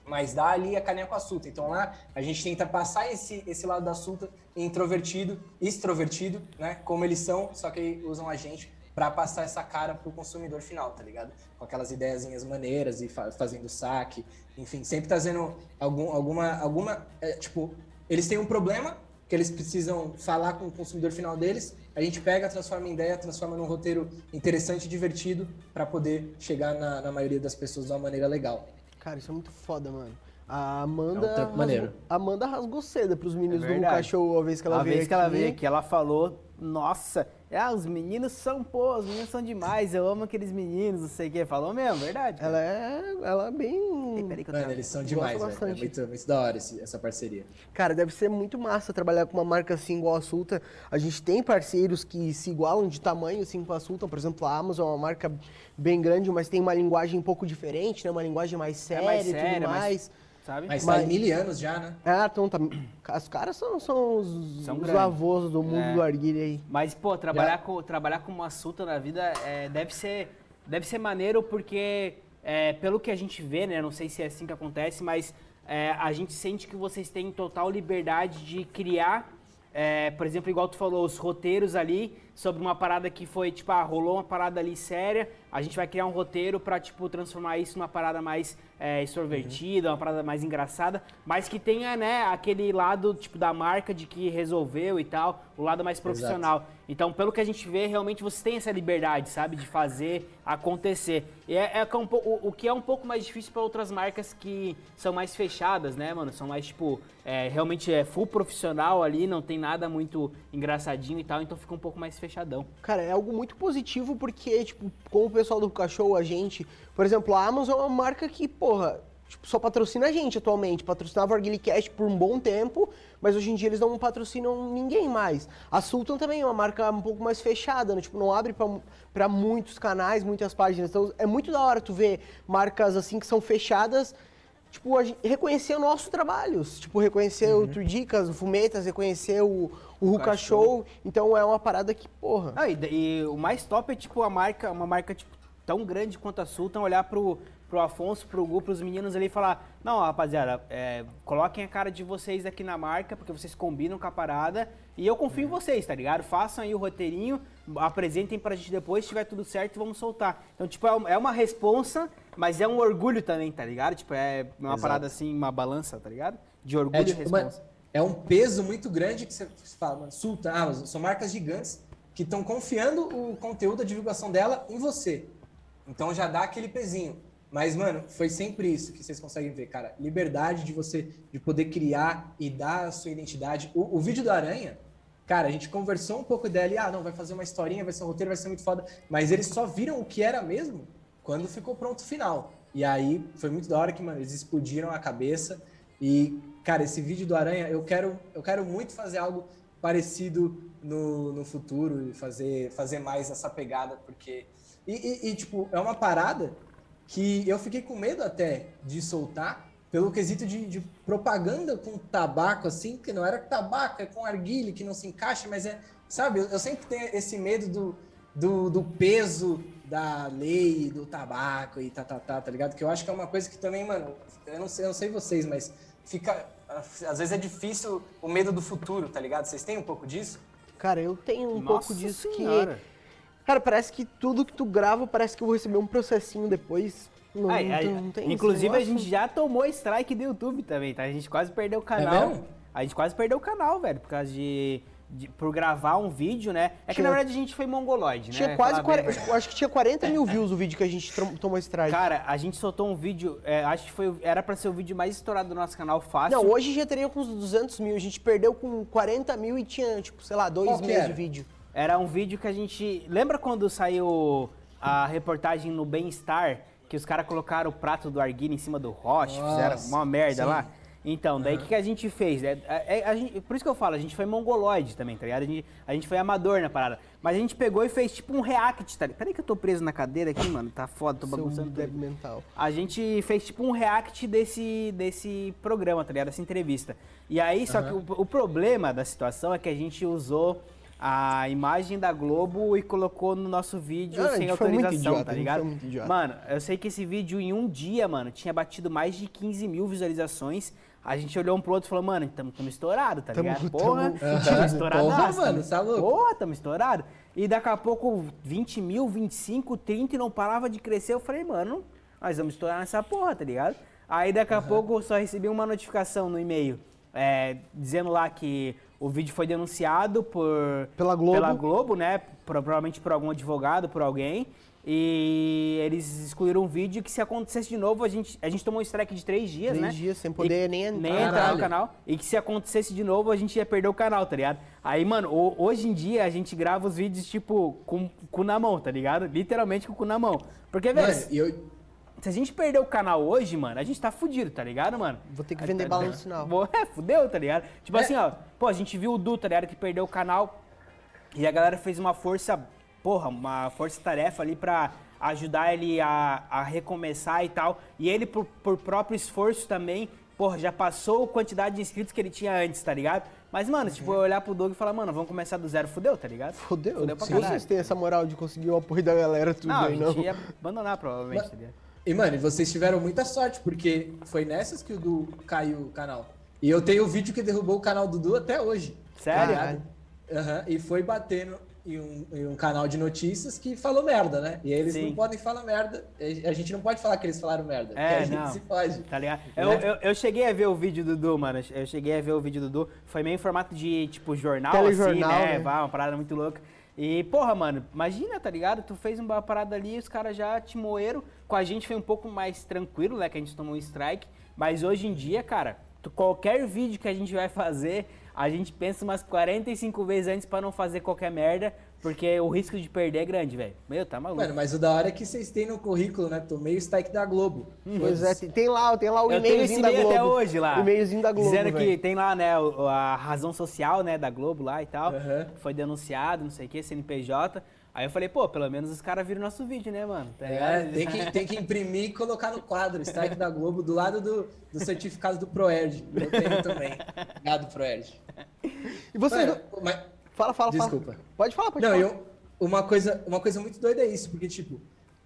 mas dá ali a carinha com a Sulta. Então lá a gente tenta passar esse, esse lado da Sulta introvertido, extrovertido, né? Como eles são, só que usam a gente para passar essa cara pro consumidor final, tá ligado? Com aquelas ideiazinhas maneiras e fa- fazendo saque, enfim, sempre trazendo algum, alguma, alguma, é, tipo, eles têm um problema que eles precisam falar com o consumidor final deles, a gente pega, transforma em ideia, transforma num roteiro interessante e divertido para poder chegar na, na maioria das pessoas de uma maneira legal. Cara, isso é muito foda, mano. A Amanda. É um maneiro. rasgou- a Amanda rasgou seda pros meninos É do. Cachorro a vez que ela a veio vez que aqui. ela veio aqui, ela falou, nossa, ah, os meninos são, pô, os meninos são demais, eu amo aqueles meninos, não sei o que. Falou mesmo, verdade. Ela é, ela é bem. Peraí que eu Mano, tava- eles são demais, velho. É muito, muito da hora esse- essa parceria. Cara, deve ser muito massa trabalhar com uma marca assim igual a Sulta. A gente tem parceiros que se igualam de tamanho assim com a Sulta. Por exemplo, a Amazon é uma marca bem grande, mas tem uma linguagem um pouco diferente, né? Uma linguagem mais séria, É mais e séria, tudo mais- mais. Sabe? Mas, Mas- tá em mil anos já, né? Ah, então tá. Os caras são, são os, São os avós do mundo É. do arguilha aí. Mas, pô, trabalhar, com, trabalhar com uma suta na vida é, deve, ser, deve ser maneiro porque, é, pelo que a gente vê, né? Não sei se é assim que acontece, mas é, a gente sente que vocês têm total liberdade de criar, é, por exemplo, igual tu falou, os roteiros ali, sobre uma parada que foi, tipo, ah, rolou uma parada ali séria, a gente vai criar um roteiro pra, tipo, transformar isso numa parada mais é, extrovertida, uma parada mais engraçada, mas que tenha, né, aquele lado, tipo, da marca de que resolveu e tal, o lado mais profissional. Então, pelo que a gente vê, realmente você tem essa liberdade, sabe, de fazer acontecer. E é, é é um o, o que é um pouco mais difícil para outras marcas que são mais fechadas, né, mano? São mais, tipo, é, realmente é full profissional ali, não tem nada muito engraçadinho e tal, então fica um pouco mais fechadão. Cara, é algo muito positivo porque, tipo, como o pessoal do Cachorro, a gente, por exemplo, a Amazon é uma marca que, porra, tipo, só patrocina a gente atualmente. Patrocinava o Arguilicast por um bom tempo, mas hoje em dia eles não patrocinam ninguém mais. A Sultan também é uma marca um pouco mais fechada, né? Tipo, não abre pra, pra muitos canais, muitas páginas. Então é muito da hora tu ver marcas assim que são fechadas tipo, reconhecer o nosso trabalho. Tipo, reconhecer o Turdicas, o Fumetas, reconhecer o, o Ruka Show. Então é uma parada que, porra. Ah, e, e o mais top é, tipo, a marca, uma marca, tipo, tão grande quanto a Sultan, olhar pro, pro Afonso, pro Gu, pros meninos ali e falar, não, rapaziada, é, coloquem a cara de vocês aqui na marca, porque vocês combinam com a parada, e eu confio em vocês, tá ligado? Façam aí o roteirinho, apresentem pra gente depois, se tiver tudo certo, vamos soltar. Então, tipo, é é uma responsa, mas é um orgulho também, tá ligado? Tipo, é uma Exato. parada assim, uma balança, tá ligado? De orgulho É, e tipo, uma- responsa. é um peso muito grande que você fala, mano, Sultan, Amazon, são marcas gigantes que estão confiando o conteúdo, a divulgação dela em você. Então já dá aquele pezinho. Mas, mano, foi sempre isso que vocês conseguem ver, cara. Liberdade de você, de poder criar e dar a sua identidade. O, o vídeo do Aranha, cara, a gente conversou um pouco dele, ah, não, vai fazer uma historinha, vai ser um roteiro, vai ser muito foda. Mas eles só viram o que era mesmo quando ficou pronto o final. E aí foi muito da hora que, mano, eles explodiram a cabeça. E, cara, esse vídeo do Aranha, eu quero, eu quero muito fazer algo parecido no, no futuro e fazer, fazer mais essa pegada, porque. E, e- e, tipo, é uma parada que eu fiquei com medo até de soltar, pelo quesito de, de propaganda com tabaco, assim, que não era tabaco, é com arguilha, que não se encaixa, mas é. Sabe, eu, eu sempre tenho esse medo do, do, do peso da lei, do tabaco e tá, tá, tá, tá ligado? Que eu acho que é uma coisa que também, mano, eu não sei, eu não sei vocês, mas fica. Às vezes é difícil o medo do futuro, tá ligado? Vocês têm um pouco disso? Cara, eu tenho um Nossa pouco disso senhora. que. Cara, parece que tudo que tu grava, parece que eu vou receber um processinho depois. Não, Ai, ai, tem- não tem inclusive a gente já tomou strike do YouTube também, tá? A gente quase perdeu o canal. mesmo? a gente quase perdeu o canal, velho, por causa de, de- por gravar um vídeo, né? É que Tinha- na verdade a gente foi mongoloide, né? Tinha quase bem a 40, verdade. acho que tinha 40 mil views o vídeo que a gente tomou strike. Cara, a gente soltou um vídeo, é, acho que foi era pra ser o vídeo mais estourado do nosso canal fácil. Não, hoje já teria com uns 200 mil. A gente perdeu com 40 mil e tinha, tipo, sei lá, dois Qual que meses de vídeo. Era um vídeo que a gente. Lembra quando saiu a reportagem no Bem-Estar? Que os caras colocaram o prato do arguilha em cima do roche, fizeram uma merda sim. lá? Então, daí o que, que a gente fez? É, é- a gente- por isso que eu falo, a gente foi mongoloide também, tá ligado? A gente, a gente foi amador na parada. Mas a gente pegou e fez tipo um react, tá ligado? Peraí que eu tô preso na cadeira aqui, mano. Tá foda, tô bagunçando tudo. mental. A gente fez tipo um react desse, desse programa, tá ligado? Dessa entrevista. E aí, só que o, o problema da situação é que a gente usou a imagem da Globo e colocou no nosso vídeo Ah, sem autorização, idiota, tá ligado? Mano, eu sei que esse vídeo em um dia, mano, tinha batido mais de 15 mil visualizações. A gente olhou um pro outro e falou, mano, tamo, tamo estourado, tá Tamo- ligado? Porra, Porra, estouradaço. mano, tá louco? Porra, tamo estourado. E daqui a pouco 20 mil, 25, 30 e não parava de crescer. Eu falei, mano, nós vamos estourar nessa porra, tá ligado? Aí daqui a pouco eu só recebi uma notificação no e-mail é, dizendo lá que o vídeo foi denunciado por Pela Globo. pela Globo, né? Pro- provavelmente por algum advogado, por alguém. E eles excluíram o vídeo que se acontecesse de novo, a gente, a gente tomou um strike de três dias, Três né? dias sem poder E- nem entrar. Nem entrar no canal. E que se acontecesse de novo, a gente ia perder o canal, tá ligado? Aí, mano, ho- hoje em dia a gente grava os vídeos, tipo, com o cu na mão, tá ligado? Literalmente com o cu na mão. Porque, velho, e se a gente perder o canal hoje, mano, a gente tá fudido, tá ligado, mano? Vou ter que vender tá- bala no sinal. [LAUGHS] É, fudeu, tá ligado? Tipo É. assim, ó, pô, a gente viu o Du, tá ligado, que perdeu o canal e a galera fez uma força, porra, uma força-tarefa ali pra ajudar ele a, a recomeçar e tal. E ele, por, por próprio esforço também, porra, já passou a quantidade de inscritos que ele tinha antes, tá ligado? Mas, mano, tipo, eu olhar pro Doug e falar, mano, vamos começar do zero, fudeu, tá ligado? Fodeu. Fudeu pra Se vocês têm essa moral de conseguir o apoio da galera, tudo Não, a aí, gente não. ia abandonar, provavelmente, tá ligado? E, mano, vocês tiveram muita sorte, porque foi nessas que o Du caiu o canal. E eu tenho o vídeo que derrubou o canal do Du até hoje. Sério? Aham, e foi batendo. e um, e um canal de notícias que falou merda, né? E eles Sim. não podem falar merda. A gente não pode falar que eles falaram merda. É, a gente não. se pode. Tá ligado? Né? Eu, eu, eu cheguei a ver o vídeo do Dudu, mano. Eu cheguei a ver o vídeo do Dudu. Foi meio em formato de, tipo, jornal, Telejornal, assim, né? né? Vá, uma parada muito louca. E, porra, mano, imagina, tá ligado? Tu fez uma parada ali e os caras já te moeram. Com a gente foi um pouco mais tranquilo, né? Que a gente tomou um strike. Mas hoje em dia, cara, tu- qualquer vídeo que a gente vai fazer, a gente pensa umas 45 vezes antes pra não fazer qualquer merda. Porque o risco de perder é grande, velho. Meu, tá maluco. Mano, mas o da hora é que vocês têm no currículo, né? Tomei o strike da Globo. Pois é, tem- lá, tem lá o Eu tenho esse e-mailzinho da Globo. até hoje lá. O e-mailzinho da Globo, Dizendo que tem lá, né, a razão social, né, da Globo lá e tal. Aham. Foi denunciado, não sei o que, CNPJ. Aí eu falei, pô, pelo menos os caras viram nosso vídeo, né, mano? Tá É, tem que, tem que imprimir e colocar no quadro, strike da Globo, do lado do, do certificado do Proerd. Eu tenho também. Obrigado, Proerd. E vocês... Mano, mas- Fala, fala, fala. Desculpa. Pode falar, pode Não, falar. eu, uma, coisa, uma coisa muito doida é isso, porque, tipo,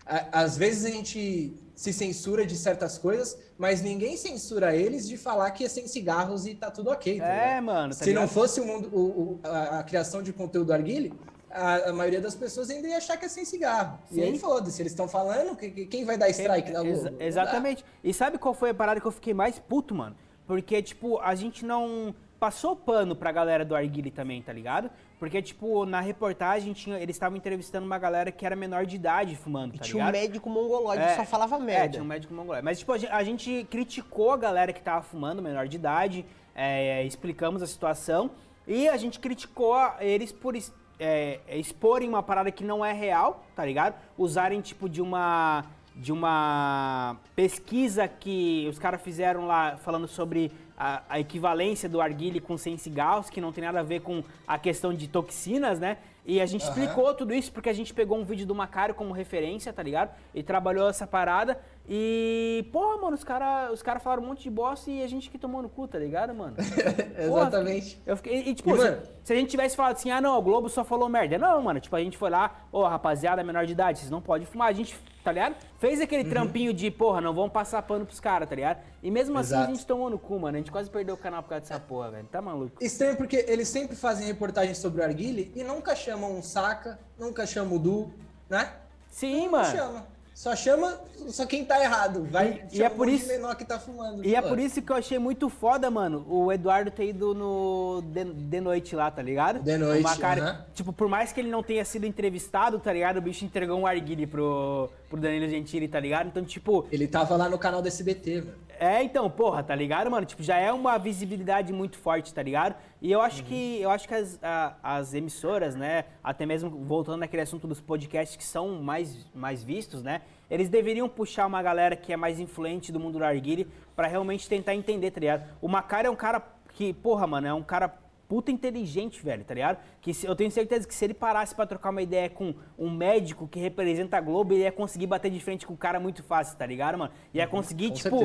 a- às vezes a gente se censura de certas coisas, mas ninguém censura eles de falar que é sem cigarros e tá tudo ok. tá É, ligado? mano, tá Se não ligado? fosse o mundo, o- o- a, a criação de conteúdo do Arguile, a, a maioria das pessoas ainda ia achar que é sem cigarro. E aí Sim. foda-se, eles estão falando, que- que- quem vai dar strike na Exa-? Não exatamente. E sabe qual foi a parada que eu fiquei mais puto, mano? Porque, tipo, a gente não passou pano pra galera do Arguile também, tá ligado? Porque, tipo, na reportagem tinha, eles estavam entrevistando uma galera que era menor de idade fumando, E tá tinha um ligado? médico mongolóide que É, só falava É, merda. tinha um médico mongolóide. Mas, tipo, a gen- a gente criticou a galera que tava fumando, menor de idade, é, explicamos a situação e a gente criticou eles por é, exporem uma parada que não é real, tá ligado? Usarem, tipo, de uma de uma pesquisa que os caras fizeram lá falando sobre a, a equivalência do arguile com 100 cigarros, que não tem nada a ver com a questão de toxinas, né? E a gente Aham. explicou tudo isso porque a gente pegou um vídeo do Macário como referência, tá ligado? E trabalhou essa parada. E, porra, mano, os caras os cara falaram um monte de bosta e a gente que tomou no cu, tá ligado, mano? [LAUGHS] Porra, Exatamente. Eu fiquei, e, tipo, E, se, mano- se a gente tivesse falado assim, ah, não, o Globo só falou merda. Não, mano, tipo, a gente foi lá, ô, rapaziada, menor de idade, vocês não podem fumar. A gente, tá ligado? Fez Uhum. aquele trampinho de, porra, não vamos passar pano pros caras, tá ligado? E mesmo assim a Exato. gente tomou no cu, mano. A gente quase perdeu o canal por causa dessa porra, velho. Tá maluco? Estranho porque eles sempre fazem reportagens sobre o Arguile e nunca chamam um Saca, nunca chamam o Du, né? Sim, Não mano. chama. Só chama só quem tá errado. Vai E- e é por isso- menor que tá fumando. E é Pô, por isso que eu achei muito foda, mano, o Eduardo ter ido no de, de noite lá, tá ligado? De Noite, O Macari- aham. Tipo, por mais que ele não tenha sido entrevistado, tá ligado? O bicho entregou um arguile pro, pro Danilo Gentili, tá ligado? Então, tipo, Ele tava lá no canal do SBT, velho. é, então, porra, tá ligado, mano? Tipo, já é uma visibilidade muito forte, tá ligado? E eu acho que eu acho que as, a- as emissoras, né, até mesmo voltando naquele assunto dos podcasts que são mais, mais vistos, né? Eles deveriam puxar uma galera que é mais influente do mundo do arguile pra realmente tentar entender, tá ligado? O Macari é um cara que, porra, mano, é um cara puta inteligente, velho, tá ligado? Que se- eu tenho certeza que se ele parasse pra trocar uma ideia com um médico que representa a Globo, ele ia conseguir bater de frente com o cara muito fácil, tá ligado, mano? Ia conseguir, com tipo,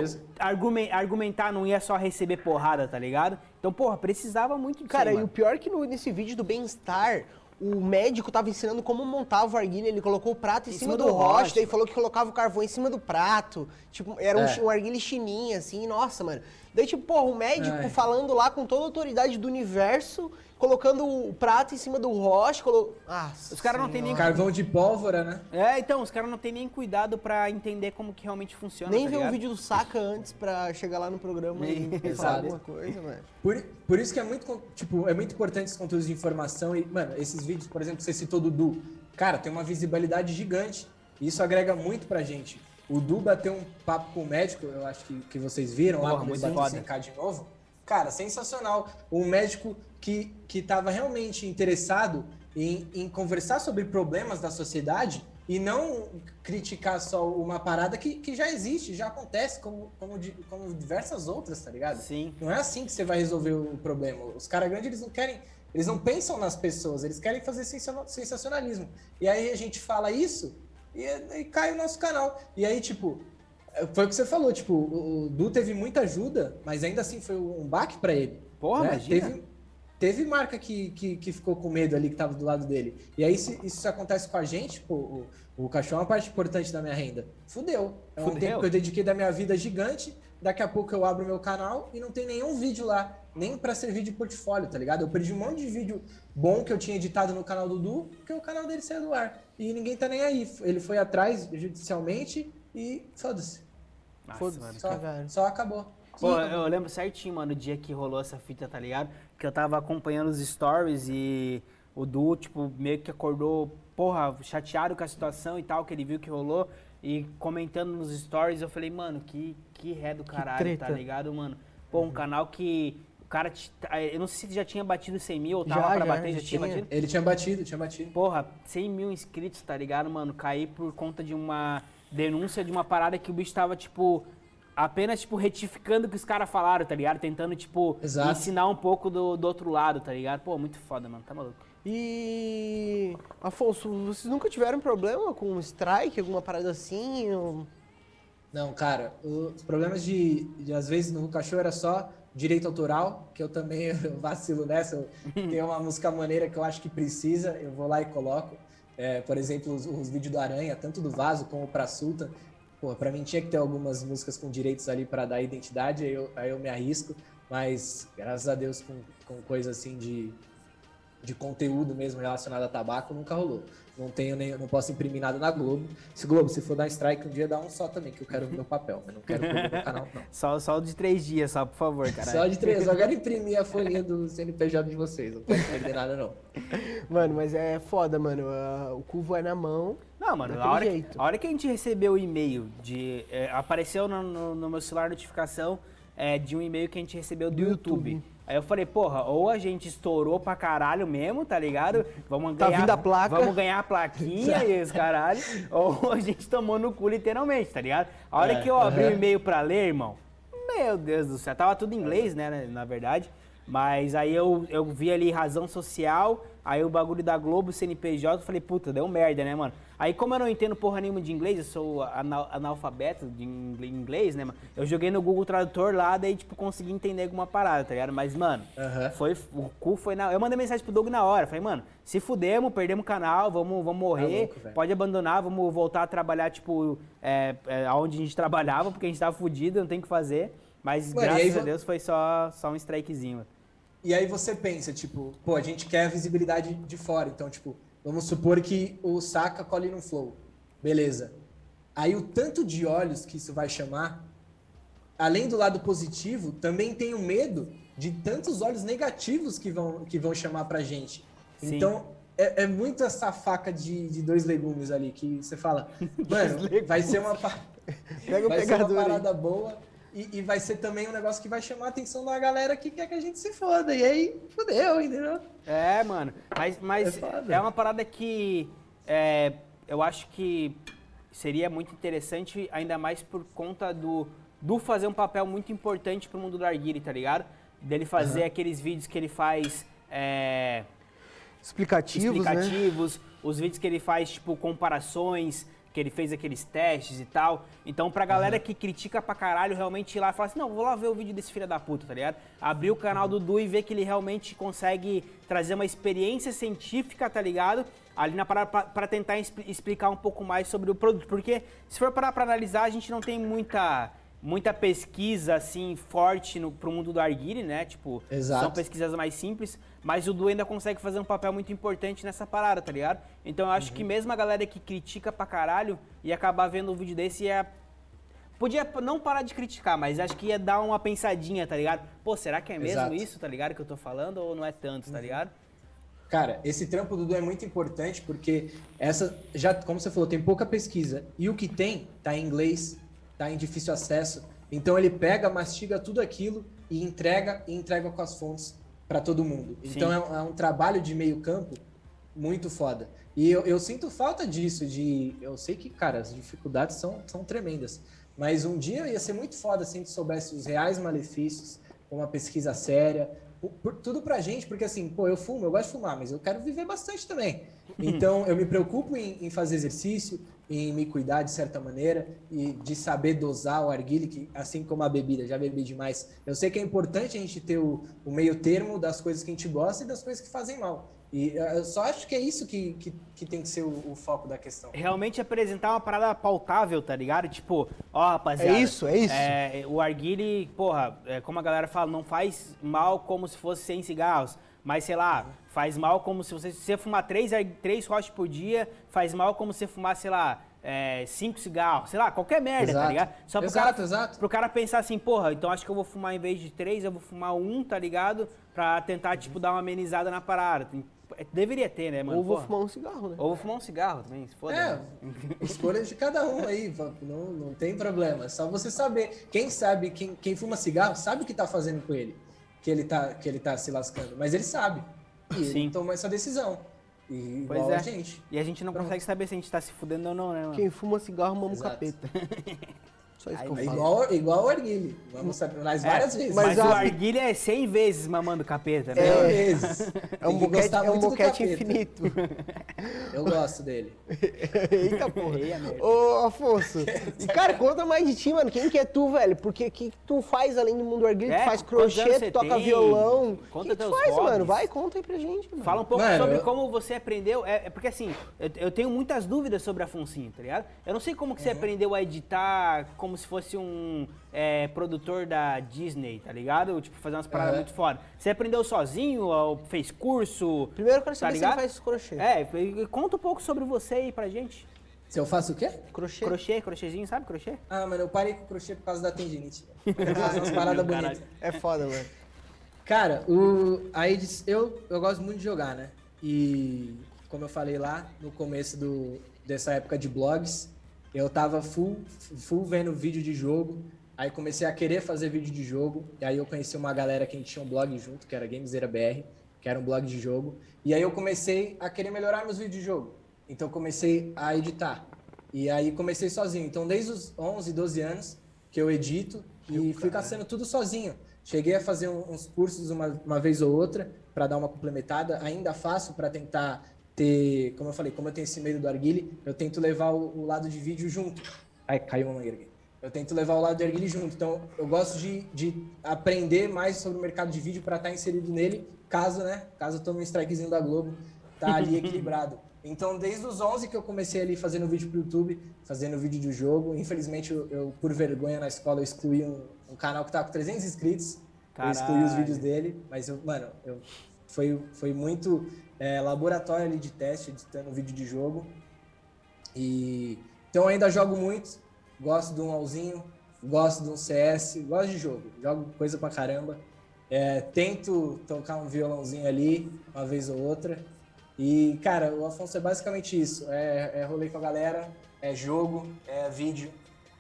argumentar, não ia só receber porrada, tá ligado? Então, porra, precisava muito disso Cara, aí, e o pior é que no- nesse vídeo do bem-estar, o médico tava ensinando como montava o arguile, ele colocou o prato em, cima, do, roche, daí falou que colocava o carvão em cima do prato. Tipo, era um, É. chi- um arguile chininha, assim, nossa, mano. Daí, tipo, porra, o médico Ai. falando lá com toda a autoridade do universo, colocando o prato em cima do roche, colo... ah, Os caras não têm nem... Carvão de pólvora, né? É, então, os caras não têm nem cuidado pra entender como que realmente funciona, Nem tá ver um ligado? vídeo do Saca antes pra chegar lá no programa e [LAUGHS] falar Exato. alguma coisa, mano. Por, por isso que é muito, tipo, é muito importante esses conteúdos de informação e, mano, esses vídeos, por exemplo, que você citou do Du, cara, tem uma visibilidade gigante e isso agrega muito pra gente. O Du bateu um papo com o médico, eu acho que, que vocês viram lá Porra, ele muito foda. 100k de novo. Cara, sensacional. Um médico que, que tava realmente interessado em, em conversar sobre problemas da sociedade e não criticar só uma parada que, que já existe, já acontece, como, como, como diversas outras, tá ligado? Sim. Não é assim que você vai resolver o problema. Os caras grandes, eles não querem. Eles não pensam nas pessoas, eles querem fazer sensa- sensacionalismo. E aí a gente fala isso e, e cai o nosso canal. E aí, tipo, foi o que você falou, tipo, o, Du teve muita ajuda, mas ainda assim foi um baque pra ele. Porra, né? imagina. Teve, teve marca que, que, que ficou com medo ali, que tava do lado dele. E aí, se isso acontece com a gente, pô, o, o cachorro é uma parte importante da minha renda. Fudeu. É um Fudeu. tempo que eu dediquei da minha vida gigante daqui a pouco eu abro meu canal e não tem nenhum vídeo lá, nem para servir de portfólio, tá ligado? Eu perdi um monte de vídeo bom que eu tinha editado no canal do Du, porque o canal dele saiu do ar. E ninguém tá nem aí. Ele foi atrás judicialmente e foda-se. Nossa, cara. Cagaram. Só acabou. Pô, eu lembro certinho, mano, o dia que rolou essa fita, tá ligado? Que eu tava acompanhando os stories e o Du, tipo, meio que acordou, porra, chateado com a situação e tal, que ele viu que rolou. E comentando nos stories, eu falei, mano, que, que ré do caralho, tá ligado, mano? Pô, um canal que o cara, t- eu não sei se já tinha batido 100 mil ou tava Já, pra já, bater, já, já tinha batido. Ele tinha batido, tinha batido. Porra, 100 mil inscritos, tá ligado, mano? Caí por conta de uma denúncia de uma parada que o bicho tava, tipo, apenas, tipo, retificando o que os caras falaram, tá ligado? Tentando, tipo, Exato. ensinar um pouco do, do outro lado, tá ligado? Pô, muito foda, mano, tá maluco. E. Afonso, vocês nunca tiveram problema com um strike, alguma parada assim? Ou- Não, cara, os problemas de, de às vezes no cachorro era só direito autoral, que eu também [LAUGHS] vacilo nessa. Eu [LAUGHS] tenho uma música maneira que eu acho que precisa, eu vou lá e coloco. É, por exemplo, os, os vídeos do Aranha, tanto do Vaso como pra Sultan. Pô, pra mim tinha que ter algumas músicas com direitos ali para dar identidade, aí eu, aí eu me arrisco. Mas, graças a Deus, com, com coisa assim de, de conteúdo mesmo relacionado a tabaco, nunca rolou. Não tenho nem, não posso imprimir nada na Globo. Se Globo, se for dar strike um dia, dá um só também, que eu quero o meu papel, mas não quero no meu canal, não. [LAUGHS] Só, só o de três dias, só, por favor, cara. Só de três, eu quero imprimir a folhinha do CNPJ de vocês, não quero perder nada, não. [LAUGHS] Mano, mas é foda, mano. ah, O cu vai na mão. Não, mano, a hora, que, jeito. a hora que a gente recebeu o e-mail de. é, apareceu no, no- no meu celular a notificação é, de um e-mail que a gente recebeu do, Do YouTube. YouTube. Aí eu falei, porra, ou a gente estourou pra caralho mesmo, tá ligado? Vamos Tá ganhar. vindo a placa. Vamos ganhar a plaquinha [LAUGHS] e os caralho. ou a gente tomou no cu literalmente, tá ligado? A hora É, que eu abri o e-mail pra ler, irmão, meu Deus do céu, tava tudo em inglês, né, na verdade. Mas aí eu, eu vi ali razão social, aí o bagulho da Globo, CNPJ, eu falei, puta, deu merda, né, mano? Aí como eu não entendo porra nenhuma de inglês, eu sou anal- analfabeto de ingl- inglês, né, mano? Eu joguei no Google Tradutor lá, daí, tipo, consegui entender alguma parada, tá ligado? Mas, mano, foi, o cu foi na... Eu mandei mensagem pro Doug na hora, falei, mano, se fudemos, perdemos o canal, vamos, vamos morrer, louco, pode abandonar, vamos voltar a trabalhar, tipo, é, é, aonde a gente trabalhava, porque a gente tava fudido, não tem o que fazer. Mas, graças aí a Deus, foi só, só um strikezinho, mano. E aí você pensa, tipo, pô, a gente quer a visibilidade de fora. Então, tipo, vamos supor que o Saka colhe no Flow. Beleza. Aí o tanto de olhos que isso vai chamar, além do lado positivo, também tem o medo de tantos olhos negativos que vão, que vão chamar pra gente. Sim. Então, é, é muito essa faca de, de dois legumes ali, que você fala, [LAUGHS] mano, vai ser uma... vai ser uma parada boa e, e vai ser também um negócio que vai chamar a atenção da galera que quer que a gente se foda. E aí, fodeu, entendeu? É, mano. Mas, mas É é, uma parada que é, eu acho que seria muito interessante, ainda mais por conta do, do fazer um papel muito importante pro mundo do Arguiri, tá ligado? Dele fazer aqueles vídeos que ele faz. é, Explicativos, né? explicativos, os vídeos que ele faz, tipo, comparações, que ele fez aqueles testes e tal. Então, pra galera que critica pra caralho, realmente ir lá e falar assim, não, vou lá ver o vídeo desse filho da puta, tá ligado? Abrir o canal do Du e ver que ele realmente consegue trazer uma experiência científica, tá ligado? Ali na parada pra, tentar expli- explicar um pouco mais sobre o produto. Porque, se for parar pra analisar, a gente não tem muita... Muita pesquisa, assim, forte no, pro mundo do Arguile, né? Tipo, Exato. são pesquisas mais simples, mas o Du ainda consegue fazer um papel muito importante nessa parada, tá ligado? Então eu acho que mesmo a galera que critica pra caralho ia acabar vendo um vídeo desse e ia. Podia não parar de criticar, mas acho que ia dar uma pensadinha, tá ligado? Pô, será que é mesmo Exato. isso, tá ligado? Que eu tô falando ou não é tanto, tá ligado? Cara, esse trampo do Dudu é muito importante porque essa, já, como você falou, tem pouca pesquisa. E o que tem tá em inglês, tá em difícil acesso. Então ele pega, mastiga tudo aquilo e entrega e entrega com as fontes para todo mundo. Então Sim. é, um- é um trabalho de meio campo muito foda. E eu, eu sinto falta disso, de. Eu sei que, cara, as dificuldades são, são tremendas. Mas um dia ia ser muito foda se a gente soubesse os reais malefícios, uma pesquisa séria, por- por- tudo pra gente, porque assim, pô, eu fumo, eu gosto de fumar, mas eu quero viver bastante também. [LAUGHS] Então eu me preocupo em, em fazer exercício, em me cuidar de certa maneira e de saber dosar o arguile, que assim como a bebida, já bebi demais. Eu sei que é importante a gente ter o, o meio termo das coisas que a gente gosta e das coisas que fazem mal. E eu só acho que é isso que, que, que tem que ser o, o foco da questão. Realmente apresentar uma parada pautável, tá ligado? Tipo, ó, rapaziada. É isso, é isso. é, o arguile, porra, é, como a galera fala, não faz mal como se fosse 100 cigarros. Mas, sei lá, faz mal como se você, se você fumar três, três roches por dia, faz mal como se você fumar, sei lá, é, cinco cigarros, sei lá, qualquer merda, tá Exato. ligado? Só pro Exato, cara, exato. Pro cara pensar assim, porra, então acho que eu vou fumar em vez de três, eu vou fumar um, tá ligado? Pra tentar, tipo, dar uma amenizada na parada. É, Deveria ter, né, mano? Ou vou Porra. fumar um cigarro, né? Ou vou fumar um cigarro também, se foda. É, né? [LAUGHS] escolhas de cada um aí, não, não tem problema. É só você saber. Quem sabe, quem, quem fuma cigarro, sabe o que tá fazendo com ele. Que ele tá, que ele tá se lascando. Mas ele sabe. E Sim. ele toma essa decisão. E Pois igual é. a gente. E a gente não consegue saber se a gente tá se fudendo ou não, né, mano? Quem fuma cigarro mama o Exato. capeta. [LAUGHS] Só isso que eu É falo. igual, igual o Arguile. Vamos saber mais várias É, vezes. Mas, Mas o a- arguilha é 100 vezes mamando capeta, né? Cem [LAUGHS] vezes. É um Tem que boquete, é um boquete infinito. [LAUGHS] Eu gosto dele. [LAUGHS] Eita porra. Ô, Afonso. E, cara, conta mais de ti, mano. Quem que é tu, velho? Porque o que, tu faz além do mundo arguilha? É, tu faz crochê, tu toca tem? violão. O Conta que, que tu faz, hobbies. mano? Vai, conta aí pra gente, mano. Fala um pouco Mano, sobre eu- como você aprendeu. É, é porque assim, eu, eu tenho muitas dúvidas sobre a Foncinho, tá ligado? Eu não sei como que você aprendeu a editar como se fosse um é, produtor da Disney, tá ligado? Tipo, fazer umas paradas Aham. muito foda. Você aprendeu sozinho ou fez curso? Primeiro eu quero tá saber se ligado? faz crochê. É, conta um pouco sobre você aí pra gente. Se eu faço o quê? Crochê. Crochê, crochêzinho, sabe crochê? Ah, mano, eu parei com o crochê por causa da tendinite. [LAUGHS] Eu faço umas paradas bonitas. É foda, mano. Cara, o, a edi- eu, eu gosto muito de jogar, né? E como eu falei lá no começo do, dessa época de blogs, eu tava full, full vendo vídeo de jogo. Aí comecei a querer fazer vídeo de jogo. E aí eu conheci uma galera que a gente tinha um blog junto, que era Gamezeira BR, que era um blog de jogo. E aí eu comecei a querer melhorar meus vídeos de jogo. Então comecei a editar. E aí comecei sozinho. Então desde os 11, 12 anos que eu edito e fui caçando tudo sozinho. Cheguei a fazer uns cursos uma, uma vez ou outra para dar uma complementada. Ainda faço para tentar ter, como eu falei, como eu tenho esse medo do arguile, eu tento levar o, o lado de vídeo junto. Ai, caiu uma aqui. Eu tento levar o lado do arguile junto. Então eu gosto de, de aprender mais sobre o mercado de vídeo para estar inserido nele, caso, né? Caso eu tome um strikezinho da Globo, tá ali [LAUGHS] equilibrado. Então, desde os 11 que eu comecei ali fazendo vídeo pro YouTube, fazendo vídeo de jogo. Infelizmente, eu, eu, por vergonha na escola, eu excluí um, um canal que tava com 300 inscritos. Eu excluí os Caralho. vídeos dele, mas eu, mano, eu, foi, foi muito é, laboratório ali de teste, editando vídeo de jogo. E então ainda jogo muito, gosto de um LOLzinho, gosto de um CS, gosto de jogo, jogo coisa pra caramba. É, tento tocar um violãozinho ali, uma vez ou outra. E, cara, o Afonso é basicamente isso. É, é rolê com a galera, é jogo, é vídeo.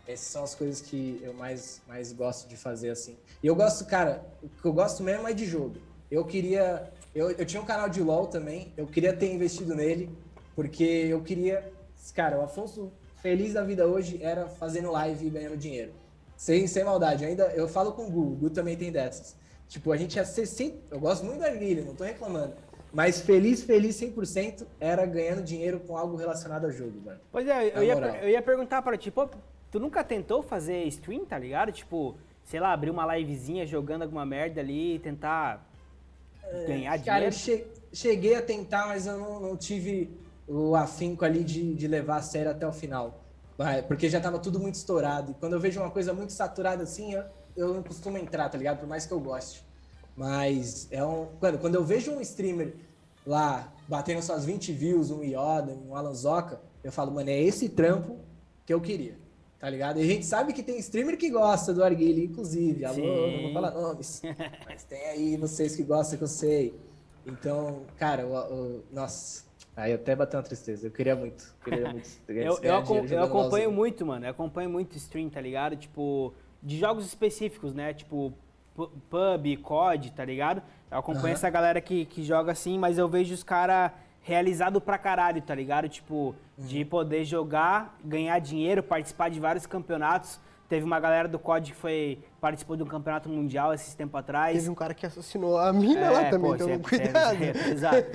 Essas são as coisas que eu mais, mais gosto de fazer, assim. E eu gosto, cara, o que eu gosto mesmo é de jogo. Eu queria... Eu, eu tinha um canal de LoL também, eu queria ter investido nele, porque eu queria... Cara, o Afonso feliz da vida hoje era fazendo live e ganhando dinheiro. Sem, sem maldade. Ainda eu falo com o Gu, o Gu também tem dessas. Tipo, a gente ia ser sempre... Eu gosto muito da Guilherme, não tô reclamando. Mas feliz, feliz 100% era ganhando dinheiro com algo relacionado ao jogo, mano. Pois é, eu ia, eu ia perguntar pra ti, pô, tu nunca tentou fazer stream, tá ligado? Tipo, sei lá, abrir uma livezinha jogando alguma merda ali e tentar ganhar Cara, eu dinheiro? che- cheguei a tentar, mas eu não, não tive o afinco ali de, de levar a sério até o final. Porque já tava tudo muito estourado. E quando eu vejo uma coisa muito saturada assim, eu, eu não costumo entrar, tá ligado? Por mais que eu goste. Mas é um. Quando, quando eu vejo um streamer lá batendo suas 20 views, um Yoda, um Alan Zoca, eu falo, mano, é esse trampo que eu queria. Tá ligado? E a gente sabe que tem streamer que gosta do Arguile, inclusive. Alô, Sim. não vou falar nomes. [LAUGHS] Mas tem aí vocês que gostam que eu sei. Então, cara, o, o- nossa. Aí até bateu uma tristeza. Eu queria muito. Queria [LAUGHS] muito Eu, eu, eu acompanho muito, mano. Eu acompanho muito stream, tá ligado? Tipo, de jogos específicos, né? Tipo, pu- pub, COD, tá ligado? Eu acompanho essa galera que, que joga assim, mas eu vejo os caras realizado pra caralho, tá ligado? Tipo, de Uhum. poder jogar, ganhar dinheiro, participar de vários campeonatos. Teve uma galera do COD que foi, participou de um campeonato mundial esses tempo atrás. Teve um cara que assassinou a mina lá também, pô, então cuidado. cê- exato.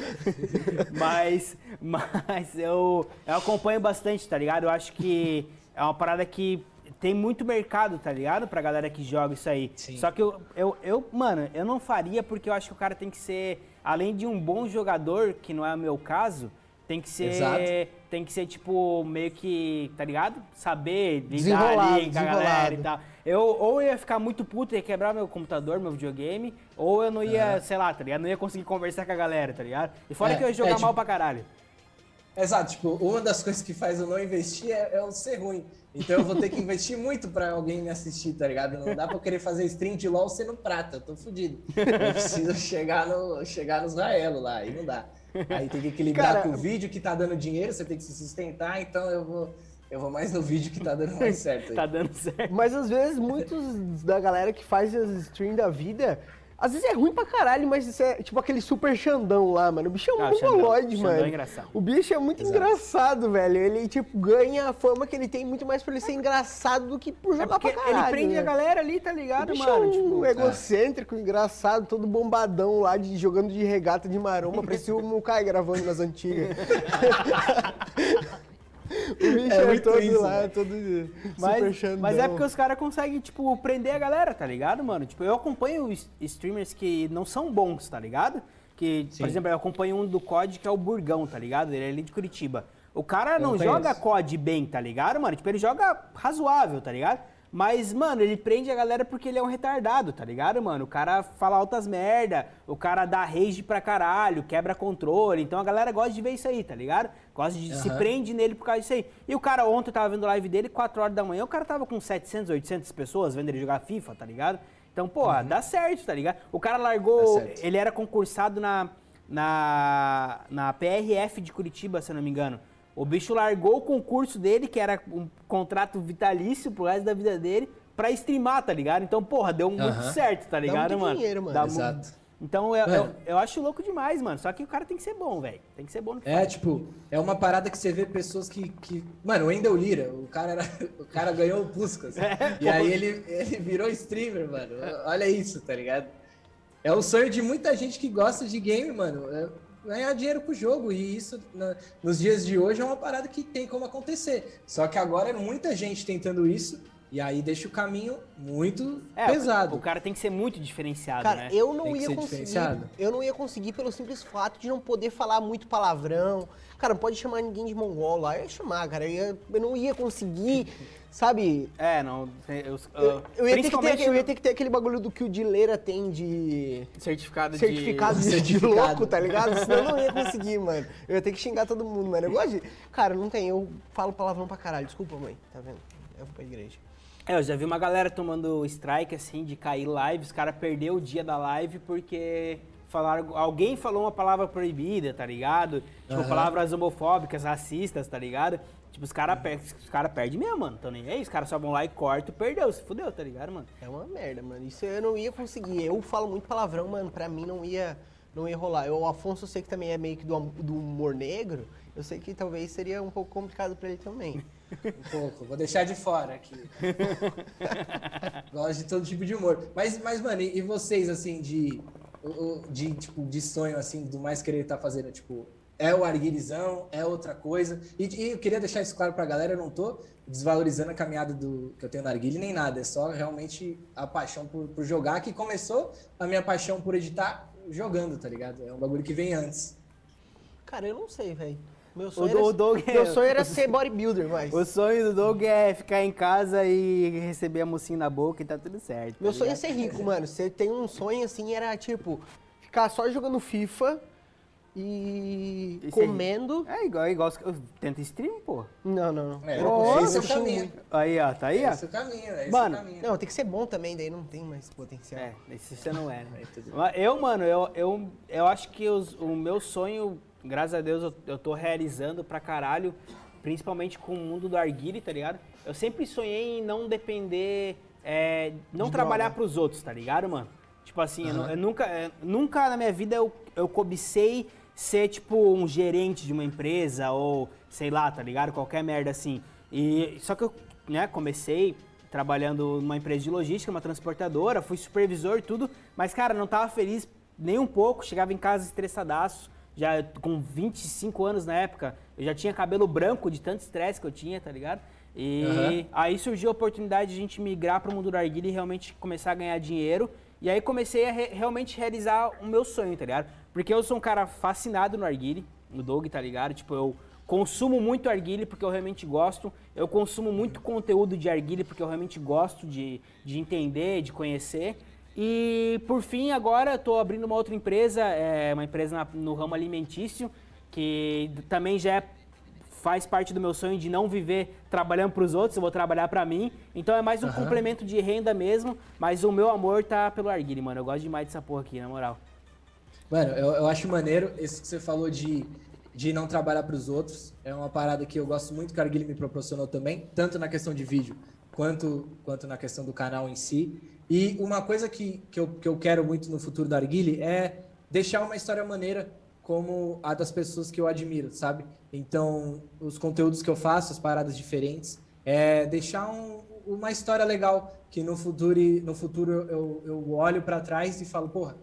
[LAUGHS] mas, mas eu, eu acompanho bastante, tá ligado? Eu acho que é uma parada que tem muito mercado, tá ligado? Pra galera que joga isso aí. Sim. Só que eu, eu, eu, mano, eu não faria porque eu acho que o cara tem que ser além de um bom jogador, que não é o meu caso, tem que ser. Exato. Tem que ser, tipo, meio que, tá ligado? Saber lidar ali com a galera e tal. Eu ou eu ia ficar muito puto e ia quebrar meu computador, meu videogame, ou eu não ia, sei lá, tá ligado? Não ia conseguir conversar com a galera, tá ligado? E fora É, que eu ia é, jogar tipo- mal pra caralho. Exato, tipo, uma das coisas que faz eu não investir é, é eu ser ruim. Então eu vou ter que investir muito pra alguém me assistir, tá ligado? Não dá pra eu querer fazer stream de LOL sendo prata, eu tô fudido. Eu preciso chegar no, chegar nos raelos lá, aí não dá. Aí tem que equilibrar Cara, com o vídeo que tá dando dinheiro, você tem que se sustentar, então eu vou, eu vou mais no vídeo que tá dando mais certo. aí. [LAUGHS] Tá dando certo. Mas às vezes muitos da galera que faz as stream da vida, às vezes é ruim pra caralho, mas isso é tipo aquele super Xandão lá, mano. O bicho é um Ah, o Xandão- mongoloide, Xandão mano. é engraçado. O bicho é muito Exato. engraçado, velho. Ele, tipo, ganha a fama que ele tem muito mais por ele ser engraçado do que por É jogar porque pra caralho. ele prende né? a galera ali, tá O ligado, bicho mano? é um Tipo, egocêntrico, engraçado, todo bombadão lá, de, jogando de regata de maromba, parecia o Mukai gravando nas antigas. [LAUGHS] o bicho É é, muito todo isso, lá, velho. todo super Mas, Xandão. mas é porque os caras conseguem, tipo, prender a galera, tá ligado, mano? Tipo, eu acompanho streamers que não são bons, tá ligado? Que, por Sim. exemplo, eu acompanho um do COD que é o Burgão, tá ligado? Ele é ali de Curitiba. O cara não, não joga. COD bem, tá ligado, mano? Tipo, ele joga razoável, tá ligado? Mas, mano, ele prende a galera porque ele é um retardado, tá ligado, mano? O cara fala altas merda, o cara dá rage pra caralho, quebra controle. Então a galera gosta de ver isso aí, tá ligado? Gosta de se Aham. prende nele por causa disso aí. E o cara, ontem eu tava vendo a live dele, 4 horas da manhã, o cara tava com 700, 800 pessoas vendo ele jogar FIFA, tá ligado? Então, porra, dá certo, tá ligado? O cara Uhum. Largou, ele era concursado na, na, na PRF de Curitiba, se eu não me engano. O bicho largou o concurso dele, que era um contrato vitalício pro resto da vida dele, pra streamar, tá ligado? Então, porra, deu muito certo, tá ligado, muito mano? dinheiro, mano. Dá Exato. Então, eu, eu, Mano. eu acho louco demais, mano. Só que o cara tem que ser bom, velho. Tem que ser bom no que É, faz. tipo, é uma parada que você vê pessoas que. que... Mano, o Wendel Lira, o cara, era... [LAUGHS] o cara ganhou o Puskas. [LAUGHS] e aí ele, ele virou streamer, mano. Olha isso, tá ligado? É o sonho de muita gente que gosta de game, mano. Ganhar dinheiro com o jogo. E isso, na- nos dias de hoje, é uma parada que tem como acontecer. Só que agora é muita gente tentando isso. E aí deixa o caminho muito É, pesado. O, cara tem que ser muito diferenciado, Cara, né? eu não ia conseguir. Eu não ia conseguir pelo simples fato de não poder falar muito palavrão. Cara, não pode chamar ninguém de mongol lá. Eu ia chamar, cara. Eu, ia- eu não ia conseguir, [LAUGHS] sabe? É, não. Eu, Eu, eu ia ter que ter, principalmente eu ia ter que ter aquele bagulho do que o Dileira tem de. certificado, Certificado de... de, de Certificado. louco, tá ligado? Senão eu não ia [LAUGHS] conseguir, mano. Eu ia ter que xingar todo mundo, mano. Eu gosto de. Cara, não tem. Eu falo palavrão pra caralho. Desculpa, mãe. Tá vendo? Eu vou pra igreja. É, eu já vi uma galera tomando strike, assim, de cair live. Os caras perderam o dia da live porque falaram, alguém falou uma palavra proibida, tá ligado? Tipo, Aham. palavras homofóbicas, racistas, tá ligado? Tipo, os caras os cara perdem mesmo, mano. Então nem aí, os caras só vão lá e cortam, perdeu, se fudeu, tá ligado, mano? É uma merda, mano. Isso eu não ia conseguir. Eu falo muito palavrão, mano. Pra mim não ia, não ia rolar. Eu, o Afonso, eu sei que também é meio que do, do humor negro. Eu sei que talvez seria um pouco complicado pra ele também. [LAUGHS] Um pouco, vou deixar de fora aqui. [LAUGHS] Gosto de todo tipo de humor. Mas, mas mano, e vocês, assim, de, de, tipo, de sonho, assim, do mais querer estar fazendo, tipo, é o arguilizão, é outra coisa. E, e eu queria deixar isso claro pra galera, eu não tô desvalorizando a caminhada do, que eu tenho na arguilha nem nada, é só realmente a paixão por, por jogar, que começou a minha paixão por editar jogando, tá ligado? É um bagulho que vem antes. Cara, eu não sei, velho. Meu sonho, do- o era, Doug é- meu sonho era [LAUGHS] ser bodybuilder, mas... O sonho do Doug é ficar em casa e receber a mocinha na boca e tá tudo certo. Meu tá sonho é ser rico, mano. Você tem um sonho assim, era tipo, ficar só jogando FIFA e, E ser comendo. É igual, igual os- eu tento stream, pô. Não, não, não. É, eu consigo, esse é eu o caminho. muito. Aí, ó, tá aí, ó. Esse é o caminho, é esse Mano, o caminho. Não, tem que ser bom também, daí não tem mais potencial. É, esse você não é, né? [LAUGHS] É, Eu, mano, eu, eu, eu acho que os- o meu sonho, graças a Deus, eu, eu tô realizando pra caralho, principalmente com o mundo do arguile, tá ligado? Eu sempre sonhei em não depender, é, não De trabalhar droga. pros outros, tá ligado, mano? Tipo assim, eu nu- Aham. eu, nunca, é, nunca na minha vida eu, eu cobicei ser, tipo, um gerente de uma empresa ou, sei lá, tá ligado? Qualquer merda assim. E, só que eu, né, comecei trabalhando numa empresa de logística, uma transportadora, fui supervisor e tudo, mas, cara, não tava feliz nem um pouco, chegava em casa estressadaço, já com 25 anos na época, eu já tinha cabelo branco de tanto estresse que eu tinha, tá ligado? E Aham. aí surgiu a oportunidade de a gente migrar para o mundo do arguilha e realmente começar a ganhar dinheiro. E aí comecei a re- realmente realizar o meu sonho, tá ligado? Porque eu sou um cara fascinado no arguile, no dog, tá ligado? Tipo, eu consumo muito arguile porque eu realmente gosto. Eu consumo muito conteúdo de arguile porque eu realmente gosto de, de entender, de conhecer. E por fim, agora eu tô abrindo uma outra empresa, é uma empresa na- no ramo alimentício, que também já é faz parte do meu sonho de não viver trabalhando para os outros, eu vou trabalhar para mim. Então é mais um complemento de renda mesmo, mas o meu amor tá pelo arguile, mano. Eu gosto demais dessa porra aqui, na moral. Mano, eu, eu acho maneiro esse que você falou de, de não trabalhar para os outros. É uma parada que eu gosto muito que a Arguile me proporcionou também, tanto na questão de vídeo quanto, quanto na questão do canal em si. E uma coisa que, que, eu, que eu quero muito no futuro da Arguile é deixar uma história maneira como a das pessoas que eu admiro, sabe? Então, os conteúdos que eu faço, as paradas diferentes, é deixar um- uma história legal que no futuro, no futuro eu, eu olho para trás e falo, porra,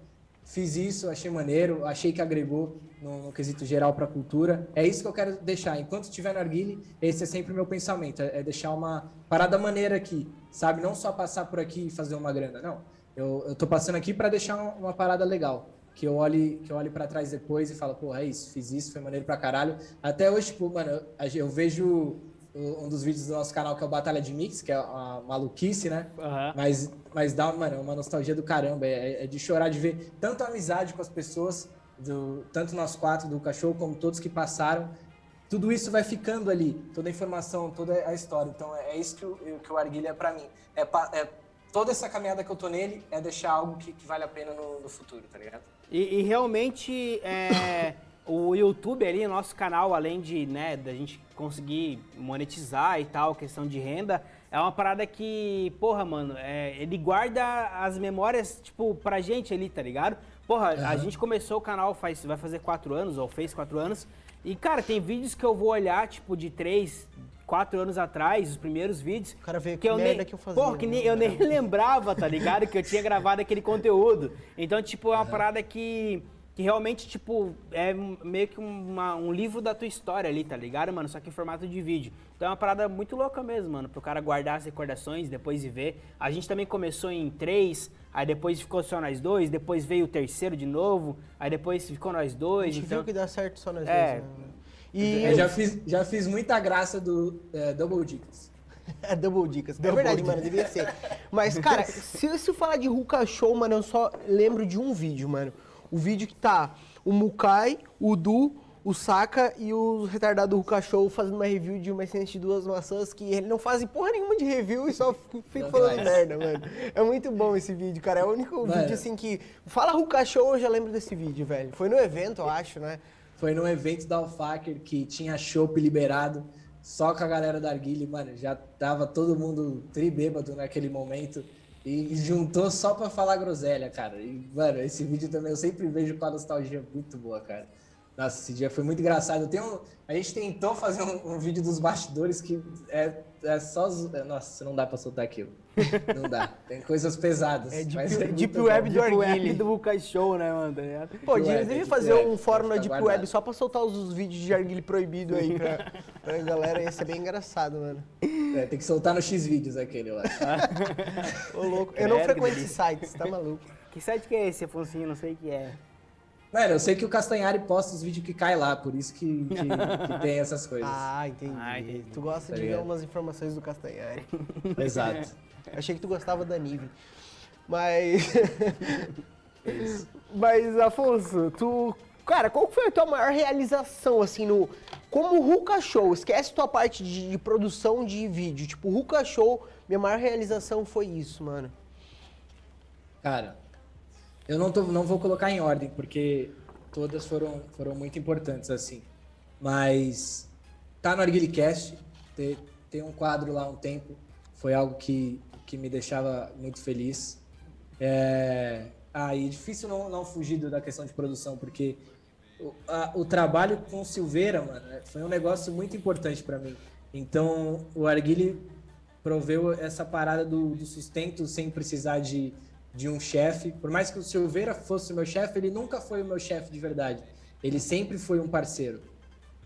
fiz isso, achei maneiro, achei que agregou no, no quesito geral para a cultura. É isso que eu quero deixar. Enquanto estiver no Arguile, esse é sempre o meu pensamento, é, é deixar uma parada maneira aqui, sabe? Não só passar por aqui e fazer uma grana, não. Eu, eu tô passando aqui para deixar uma, uma parada legal. Que eu olhe, que eu olhe para trás depois e falo, porra, é isso, fiz isso, foi maneiro pra caralho. Até hoje, tipo, mano, eu, eu vejo um dos vídeos do nosso canal que é o Batalha de Mix, que é uma maluquice, né? Aham. Mas, mas dá mano, uma nostalgia do caramba. É, é de chorar de ver tanto a amizade com as pessoas, do, tanto nós quatro do cachorro, como todos que passaram. Tudo isso vai ficando ali, toda a informação, toda a história. Então é, é isso que o, que o Arguilha é pra mim. É, é toda essa caminhada que eu tô nele é deixar algo que, que vale a pena no, no futuro, tá ligado? E, e realmente é, o YouTube ali, nosso canal, além de né, da gente conseguir monetizar e tal, questão de renda, é uma parada que, porra, mano, é, ele guarda as memórias, tipo, pra gente ali, tá ligado? Porra, a gente começou o canal faz, vai fazer quatro anos, ou fez quatro anos, e, cara, tem vídeos que eu vou olhar, tipo, de três, quatro anos atrás, os primeiros vídeos. O cara vê que que eu merda nem, que eu fazia, Porra, que né, nem, eu nem [LAUGHS] lembrava, tá ligado? Que eu tinha gravado aquele conteúdo. Então, tipo, é uma parada que, que realmente, tipo, é meio que uma- um livro da tua história ali, tá ligado, mano? Só que em formato de vídeo. Então é uma parada muito louca mesmo, mano, pro cara guardar as recordações, depois ir ver. A gente também começou em três, aí depois ficou só nós dois, depois veio o terceiro de novo, aí depois ficou nós A dois. gente Então, viu que dá certo só nós É. dois, né? E Eu já fiz, já fiz muita graça do é, Double Dicas. É [LAUGHS] Double Dicas. é Double verdade, Dicas. mano, devia ser. Mas, cara, [LAUGHS] se, se eu falar de Ruka Show, mano, eu só lembro de um vídeo, mano. O vídeo que tá o Mukai, o Du, o Saka e o retardado do Ruka Show fazendo uma review de uma essência de duas maçãs que ele não fazem porra nenhuma de review e só Não falando faz. merda, mano. É muito bom esse vídeo, cara. É o único Mano. vídeo assim que. Fala Ruka Show, eu já lembro desse vídeo, velho. Foi no evento, eu acho, né? Foi num evento da Alfaker que tinha chopp liberado, só com a galera da Arguile, mano, já tava todo mundo tribêbado naquele momento e juntou só pra falar groselha, cara. E, mano, esse vídeo também eu sempre vejo com a nostalgia muito boa, cara. Nossa, esse dia foi muito engraçado. Eu tenho, a gente tentou fazer um, um vídeo dos bastidores que é, é só. é, Nossa, não dá pra soltar aquilo. Não dá. [LAUGHS] Tem coisas pesadas. É Deep- mas muito Deep bom. Web do tipo, é Arguile. do Buca Show, né, mano? tá ligado? Pô, eles Web, Deep fazer Web, um fórum na Deep ficar Web guardado. só pra soltar os, os vídeos de arguile proibido aí pra, pra [LAUGHS] galera. Ia ser bem engraçado, mano. É, tem que soltar no X-Vídeos aquele lá. [LAUGHS] Ô, louco. Eu não frequento esses sites, tá maluco? Que site que é esse, Afonso? Não sei o que é. Mano, eu sei que o Castanhari posta os vídeos que cai lá, por isso que, que, que tem essas [LAUGHS] coisas. Ah, entendi. Ah, entendi. Tu gosta Tá de ver ligado. umas informações do Castanhari. [LAUGHS] Exato. Achei que tu gostava da Nive. Mas. [LAUGHS] Mas, Afonso, tu. Cara, qual foi a tua maior realização, assim, no. Como Ruka Show? Esquece tua parte de, de produção de vídeo. Tipo, Ruka Show, minha maior realização foi isso, mano. Cara, eu não, tô, não vou colocar em ordem, porque todas foram, foram muito importantes, assim. Mas tá no ArguileCast, ter, ter um quadro lá um tempo, foi algo que, que me deixava muito feliz. É... Ah, e é difícil não, não fugir da questão de produção, porque o, a- o trabalho com Silveira, mano, é- foi um negócio muito importante para mim. Então, o Arguile proveu essa parada do, do sustento sem precisar de, de um chefe. Por mais que o Silveira fosse o meu chefe, ele nunca foi o meu chefe de verdade. Ele sempre foi um parceiro.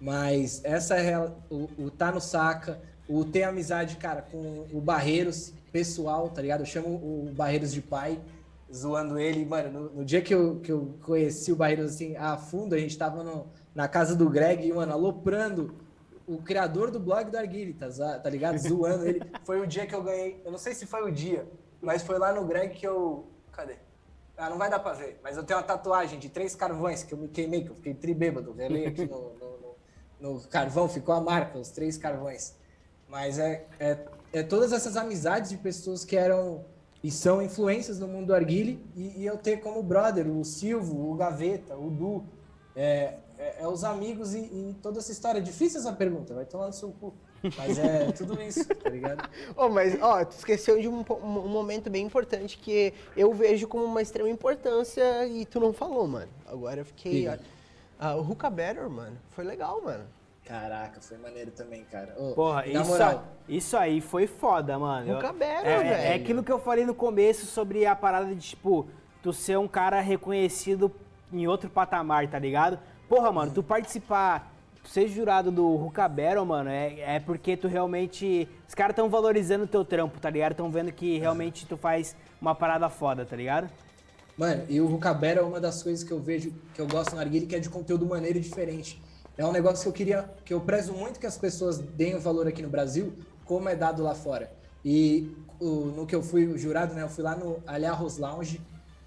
Mas essa é o, o tá no saca, o ter amizade, cara, com o Barreiros pessoal, tá ligado? Eu chamo o Barreiros de pai, zoando ele. Mano, no, no dia que eu, que eu conheci o Barreiros assim a fundo, a gente tava no, na casa do Greg, mano, aloprando o criador do blog do Arguile, tá, tá ligado? Zoando ele. Foi o dia que eu ganhei. Eu não sei se foi o dia, mas foi lá no Greg que eu. Cadê? Ah, não vai dar pra ver. Mas eu tenho uma tatuagem de três carvões que eu me queimei, que eu fiquei tribêbado. Relei aqui no, no, no- no carvão, ficou a marca, os três carvões. Mas é, é, é todas essas amizades de pessoas que eram e são influências no mundo do arguile e, e eu ter como brother o Silvio, o Gaveta, o Du, é, é, é os amigos e, e toda essa história. Difícil essa pergunta, vai tomar no seu cu. Mas é tudo isso, tá ligado? [LAUGHS] Ô, mas, ó, tu esqueceu de um, um momento bem importante que eu vejo como uma extrema importância e tu não falou, mano. Agora eu fiquei. Diga. Ah, o Ruka Better, mano, foi legal, mano. Caraca, foi maneiro também, cara. Ô, Porra, na isso, moral, isso aí foi foda, mano. Eu- Nunca bebe, é, velho. é aquilo que eu falei no começo sobre a parada de, tipo, tu ser um cara reconhecido em outro patamar, tá ligado? Porra, mano, tu participar, ser jurado do Battle, mano, é, é porque tu realmente... Os caras tão valorizando o teu trampo, tá ligado? Tão vendo que realmente tu faz uma parada foda, tá ligado? Mano, e o Rucabera é uma das coisas que eu vejo, que eu gosto no Arguile, que é de conteúdo maneiro e diferente. É um negócio que eu queria, que eu prezo muito que as pessoas deem o valor aqui no Brasil, como é dado lá fora. E o- no que eu fui jurado, né, eu fui lá no Alharros Lounge,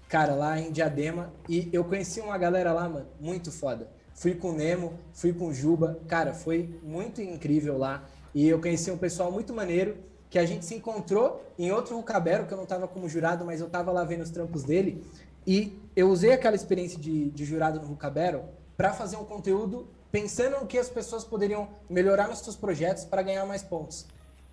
cara, lá em Diadema, e eu conheci uma galera lá, mano, muito foda. Fui com o Nemo, fui com o Juba, cara, foi muito incrível lá. E eu conheci um pessoal muito maneiro, que a gente se encontrou em outro Rucabero, que eu não tava como jurado, mas eu tava lá vendo os trampos dele. E eu usei aquela experiência de, de jurado no Rucabero para fazer um conteúdo pensando no que as pessoas poderiam melhorar nos seus projetos para ganhar mais pontos.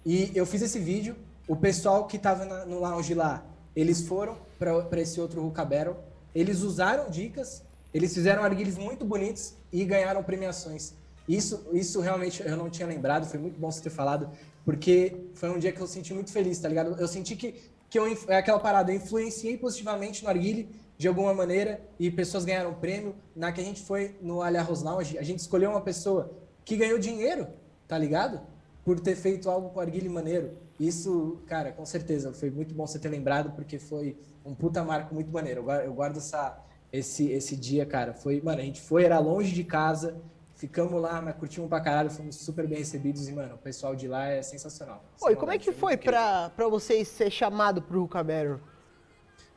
E eu fiz esse vídeo, o pessoal que estava no lounge lá, eles foram para esse outro Battle, eles usaram dicas, eles fizeram arguilhos muito bonitos e ganharam premiações. Isso, isso realmente eu não tinha lembrado, foi muito bom você ter falado, porque foi um dia que eu senti muito feliz, tá ligado? Eu senti que, que eu, é aquela parada, eu influenciei positivamente no arguile de alguma maneira e pessoas ganharam prêmio. Na que a gente foi no Alharros Lounge, a gente escolheu uma pessoa que ganhou dinheiro, tá ligado? Por ter feito algo com arguile maneiro. Isso, cara, com certeza, foi muito bom você ter lembrado, porque foi um puta marco muito maneiro. Eu guardo essa, esse, esse dia, cara. Foi, mano, a gente foi, era longe de casa, ficamos lá, mas curtimos pra caralho, fomos super bem recebidos e, mano, o pessoal de lá é sensacional. Oi, como é que foi pra, pra vocês ser chamado pro Better?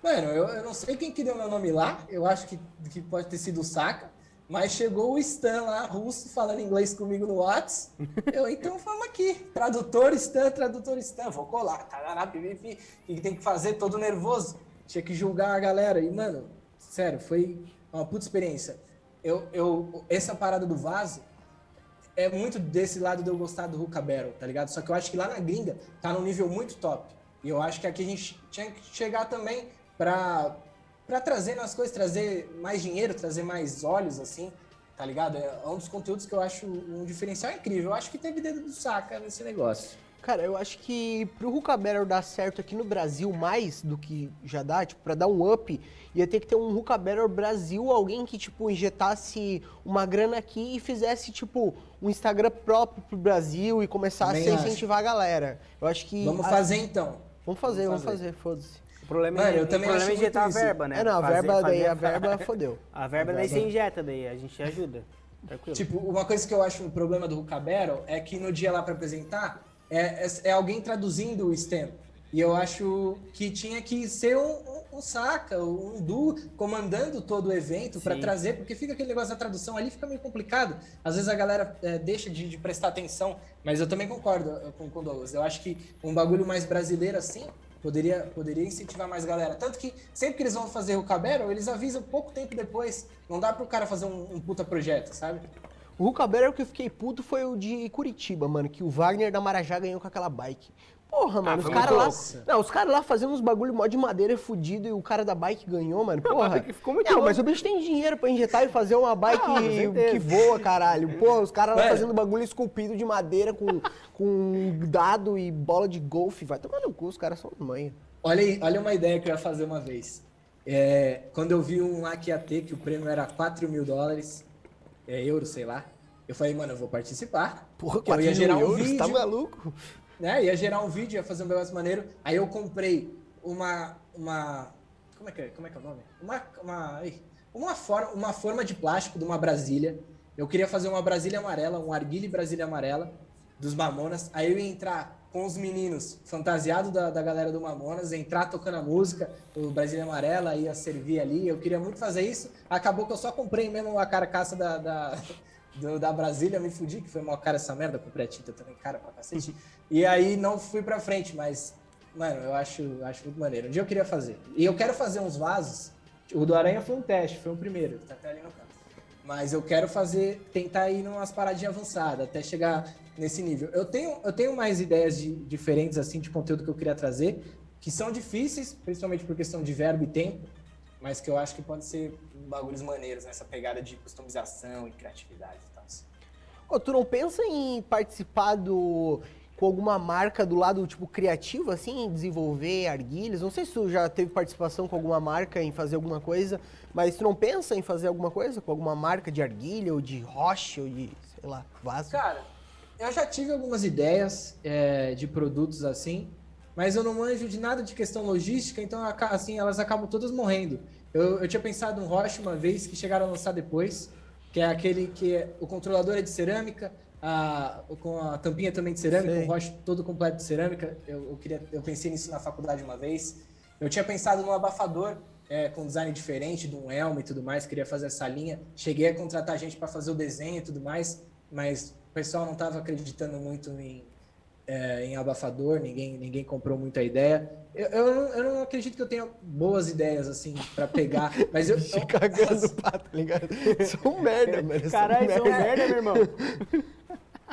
Mano, eu, eu não sei quem que deu meu nome lá, eu acho que, que pode ter sido o Saka, mas chegou o Stan lá, russo, falando inglês comigo no Whats. [LAUGHS] Eu, então vamos aqui, tradutor Stan, tradutor Stan, vou colar, tarará, pipipi, o que tem que fazer, todo nervoso, tinha que julgar a galera, e mano, sério, foi uma puta experiência. Eu, eu, essa parada do vaso, é muito desse lado de eu gostar do Ruka tá ligado? Só que eu acho que lá na gringa tá num nível muito top. E eu acho que aqui a gente tinha que chegar também pra, pra trazer nas coisas, trazer mais dinheiro, trazer mais olhos, assim, tá ligado? É um dos conteúdos que eu acho um diferencial incrível. Eu acho que teve dedo do saca nesse negócio. Cara, eu acho que pro Ruka Battle dar certo aqui no Brasil mais do que já dá, tipo, pra dar um up, ia ter que ter um Ruka Battle Brasil, alguém que, tipo, injetasse uma grana aqui e fizesse, tipo, um Instagram próprio pro Brasil e começasse Também a acho. incentivar a galera. Eu acho que... Vamos a- fazer então. Vamos fazer, vamos Vamos fazer, foda-se. O problema Mano, é, eu também o problema acho é injetar a verba, né? É, não, a Fazer- verba daí, fazer- a verba fodeu. A verba daí você injeta daí, a gente ajuda. Tranquilo. Tipo, uma coisa que eu acho um problema do Ruka Battle é que no dia lá pra apresentar é, é, é alguém traduzindo o STEM. E eu acho que tinha que ser um, um, um saca, um Du comandando todo o evento Sim. trazer, porque fica aquele negócio da tradução ali, fica meio complicado. Às vezes a galera é, deixa de, de prestar atenção, mas eu também concordo eh, com, com o Douglas. Eu acho que um bagulho mais brasileiro assim poderia, poderia incentivar mais galera. Tanto que sempre que eles vão fazer o Cabero, eles avisam pouco tempo depois. Não dá pro cara fazer um, um puta projeto, sabe? O Battle que eu fiquei puto foi o de Curitiba, mano, que o Wagner da Marajá ganhou com aquela bike. Porra, mano, os foi caras lá. Não, os caras lá fazendo uns bagulho mó de madeira fudido e o cara da bike ganhou, mano. Porra. ficou muito não, louco. mas o bicho tem dinheiro pra injetar e fazer uma bike Ah, que voa, caralho. Porra, os caras lá Mano. fazendo bagulho esculpido de madeira com, com dado e bola de golfe. Vai tomar no cu, os caras são manha. Olha, aí, olha uma ideia que eu ia fazer uma vez. É, quando eu vi um lá que ia ter, que o prêmio era 4 mil dólares, é, euros, sei lá, eu falei, mano, eu vou participar. Porra, Que eu 4 ia gerar um euros, vídeo, tá maluco? né? Ia gerar um vídeo, ia fazer um negócio maneiro. Aí eu comprei uma, uma como é que é, como é, que é o nome? Uma, uma, uma, forma, uma forma de plástico de uma Brasília. Eu queria fazer uma Brasília amarela, um Arguile Brasília amarela dos Mamonas. Aí eu ia entrar com os meninos fantasiados da, da galera do Mamonas, entrar tocando a música, o Brasília Amarela ia servir ali. Eu queria muito fazer isso. Acabou que eu só comprei mesmo a carcaça da, da, [LAUGHS] do, da Brasília, me fudi, que foi uma cara essa merda, comprei a tinta também, cara pra cacete. E aí não fui pra frente, mas, mano, eu acho, acho muito maneiro. Um dia eu queria fazer. E eu quero fazer uns vasos. O do Aranha foi um teste, foi o primeiro, tá até ali no canto. Mas eu quero fazer, tentar ir umas paradinhas avançadas, até chegar nesse nível. Eu tenho, eu tenho mais ideias de, diferentes assim de conteúdo que eu queria trazer, que são difíceis, principalmente por questão de verbo e tempo, mas que eu acho que pode ser bagulhos maneiros nessa pegada de customização e criatividade e tal. Oh, tu não pensa em participar do com alguma marca do lado tipo criativo assim, desenvolver arguilhas? Não sei se tu já teve participação com alguma marca em fazer alguma coisa, mas tu não pensa em fazer alguma coisa com alguma marca de arguilha ou de rocha ou de, sei lá, vaso? Cara, eu já tive algumas ideias é, de produtos assim, mas eu não manjo de nada de questão logística, então assim elas acabam todas morrendo. Eu, eu tinha pensado um Roche uma vez que chegaram a lançar depois, que é aquele que é, o controlador é de cerâmica, a, com a tampinha também de cerâmica, Sei. um Roche todo completo de cerâmica. Eu, eu, queria, eu pensei nisso na faculdade uma vez. Eu tinha pensado num abafador é, com design diferente, de um elmo e tudo mais, queria fazer essa linha. Cheguei a contratar gente para fazer o desenho e tudo mais, mas o pessoal não estava acreditando muito em, é, em abafador, ninguém, ninguém comprou muito a ideia. Eu, eu, não, eu não acredito que eu tenha boas ideias, assim, para pegar, mas eu... [LAUGHS] eu cagando pato, tá ligado? Sou um merda, mano. Caralho, sou um merda, meu irmão.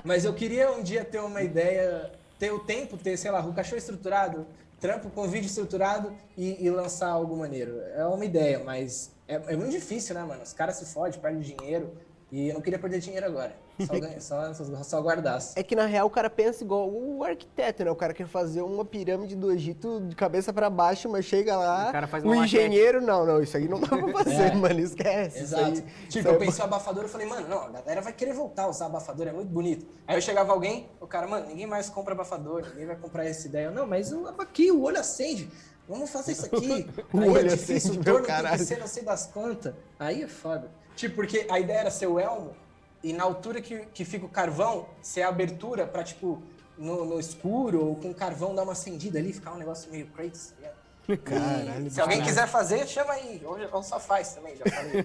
Mas eu queria um dia ter uma ideia, ter o tempo, ter, sei lá, o cachorro estruturado, trampo com vídeo estruturado e, e lançar algo maneiro. É uma ideia, mas é, é muito difícil, né, mano? Os caras se fodem, perdem dinheiro. E eu não queria perder dinheiro agora. Só, ganha, só, só, só guardasse. É que na real o cara pensa igual o arquiteto, né? O cara quer fazer uma pirâmide do Egito de cabeça para baixo, mas chega lá. O, o engenheiro, não, não, isso aí não dá pra [LAUGHS] fazer, é. mano. Esquece. Exato. Aí, tipo, eu pensei o abafador, eu falei, mano, não, a galera vai querer voltar a usar abafador, é muito bonito. Aí eu chegava alguém, o cara, mano, ninguém mais compra abafador, ninguém vai comprar essa ideia. Eu, não, mas o aqui, o olho acende. Vamos fazer isso aqui. [LAUGHS] o aí é olho é difícil, acende, o torno tem que ser não sei das quantas. Aí é foda. Tipo, porque a ideia era ser o elmo, e na altura que, que fica o carvão, ser a abertura para tipo, no, no, escuro ou com carvão dar uma acendida ali, ficar um negócio meio crazy. Tá [LAUGHS] Caralho, se alguém quiser fazer, chama aí. Ou, só faz também, já falei.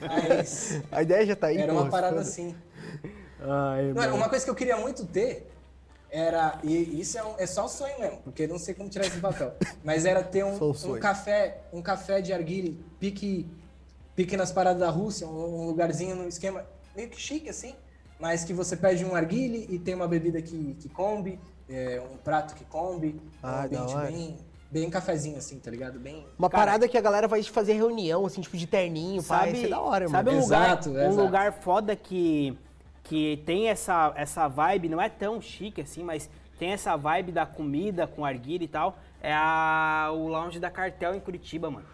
[LAUGHS] Mas, a ideia já tá aí. Era uma parada assim. Ai, Não, uma coisa que eu queria muito ter era. E isso é, um, é só um sonho mesmo, porque não sei como tirar esse papel. Mas era ter um, um café, um café de arguile, pique, pique nas paradas da Rússia, um, um lugarzinho no esquema meio que chique, assim, mas que você pede um arguile e tem uma bebida que, que combe, é, um prato que combe, ah, um ambiente bem, bem cafezinho, assim, tá ligado? Bem. Uma Cara, parada que a galera vai fazer reunião, assim, tipo de terninho, sabe? Pai, é da hora, sabe mano. um lugar, exato, um exato. lugar foda que, que tem essa, essa vibe, não é tão chique assim, mas tem essa vibe da comida com arguile e tal, é a, o lounge da Cartel em Curitiba, mano.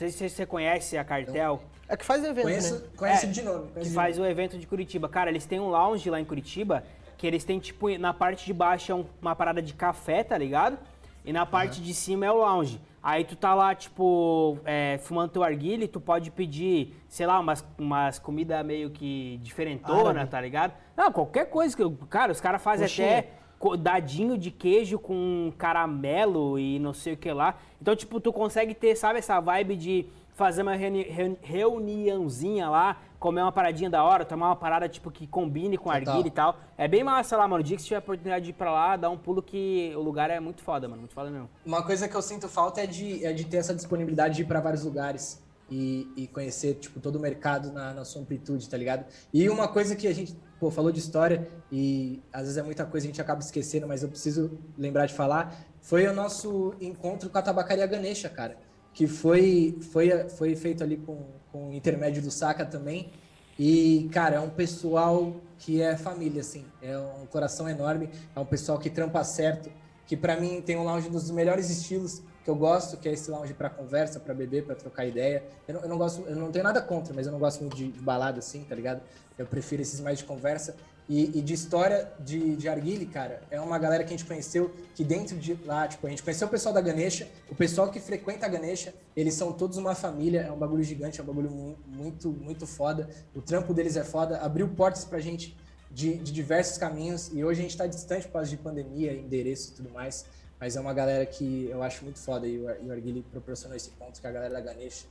Não sei se você conhece a Cartel. É que faz evento, conheço, né? Conhece é, de nome. Que faz o evento de Curitiba. Cara, eles têm um lounge lá em Curitiba, que eles têm, tipo, na parte de baixo é uma parada de café, tá ligado? E na parte uhum. de cima é o lounge. Aí tu tá lá, tipo, é, fumando teu arguile, tu pode pedir, sei lá, umas, umas comidas meio que diferentona, tá ligado? Não, qualquer coisa que. Cara, os caras fazem até dadinho de queijo com caramelo e não sei o que lá. Então, tipo, tu consegue ter, sabe, essa vibe de fazer uma reuni reuniãozinha lá, comer uma paradinha da hora, tomar uma parada tipo que combine com arguilha e tal. É bem massa lá, mano. O dia que você tiver a oportunidade de ir pra lá, dá um pulo que o lugar é muito foda, mano. Muito foda mesmo. Uma coisa que eu sinto falta é de, é de ter essa disponibilidade de ir pra vários lugares. E, e conhecer, tipo, todo o mercado na, na sua amplitude, tá ligado? E uma coisa que a gente, pô, falou de história e às vezes é muita coisa a gente acaba esquecendo, mas eu preciso lembrar de falar, foi o nosso encontro com a tabacaria Ganesha, cara que foi, foi, foi feito ali com, com o intermédio do Saca também. E, cara, é um pessoal que é família, assim. É um coração enorme. É um pessoal que trampa certo. Que, para mim, tem um lounge dos melhores estilos que eu gosto, que é esse lounge para conversa, para beber, para trocar ideia. Eu não, eu não, gosto, eu não tenho nada contra, mas eu não gosto muito de, balada, assim, tá ligado? Eu prefiro esses mais de conversa. E, e de história de, de Arguile, cara, é uma galera que a gente conheceu que dentro de lá, tipo, a gente conheceu o pessoal da Ganesha, o pessoal que frequenta a Ganesha, eles são todos uma família, é um bagulho gigante, é um bagulho mu- muito, muito foda. O trampo deles é foda, abriu portas pra gente de, de diversos caminhos e hoje a gente tá distante por causa de pandemia, endereço e tudo mais, mas é uma galera que eu acho muito foda e o, e o Arguile proporcionou esse ponto com a galera da Ganesha.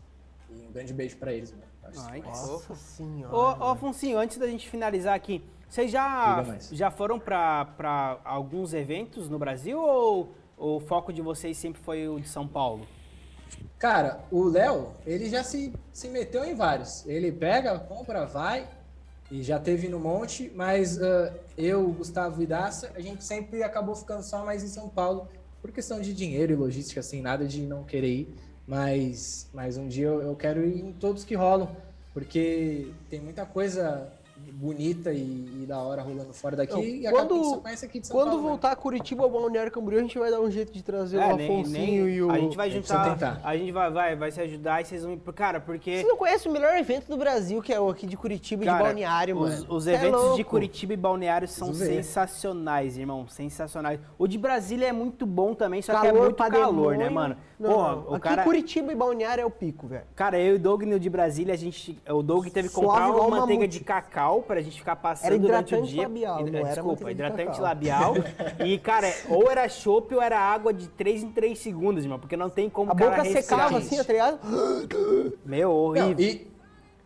E um grande beijo pra eles, mano. Ai, que Nossa fofo. senhora. Ô, ô, Afonsinho, antes da gente finalizar aqui, vocês já, já foram para alguns eventos no Brasil ou o foco de vocês sempre foi o de São Paulo? Cara, o Léo, ele já se, se meteu em vários. Ele pega, compra, vai e já teve no monte, mas ah, eu, Gustavo e Daça, a gente sempre acabou ficando só mais em São Paulo por questão de dinheiro e logística, assim, nada de não querer ir. Mas, mas um dia eu, eu quero ir em todos que rolam, porque tem muita coisa bonita e, e da hora rolando fora daqui Não, e quando- aqui de São Quando Paulo. né? voltar a Curitiba ou Balneário Camboriú, a gente vai dar um jeito de trazer É, o Afonsinho e o... A gente vai A juntar, tentar. a gente vai, vai, vai se ajudar e vocês vão... Cara, porque... Você não conhece o melhor evento do Brasil, que é o aqui de Curitiba e de Cara, Balneário, os, mano. os é eventos de louco. Curitiba e Balneário são sensacionais, irmão. Sensacionais. O de Brasília é muito bom também, só que é Calor muito calor, né, mano? Não, Porra, não. o Aqui cara... Curitiba e Balneário é o pico, velho. Cara, eu e o Doug no de Brasília, a gente, o Doug teve que comprar uma manteiga mamute. de cacau pra gente ficar passando Era durante o hidratante dia. labial, Hidra- não era Desculpa, hidratante cacau. labial. [LAUGHS] e, cara, ou era chopp ou era água de 3 em 3 segundos, irmão, porque não tem como A boca respirar. secava assim, tá ligado? Meu, Não, horrível. e,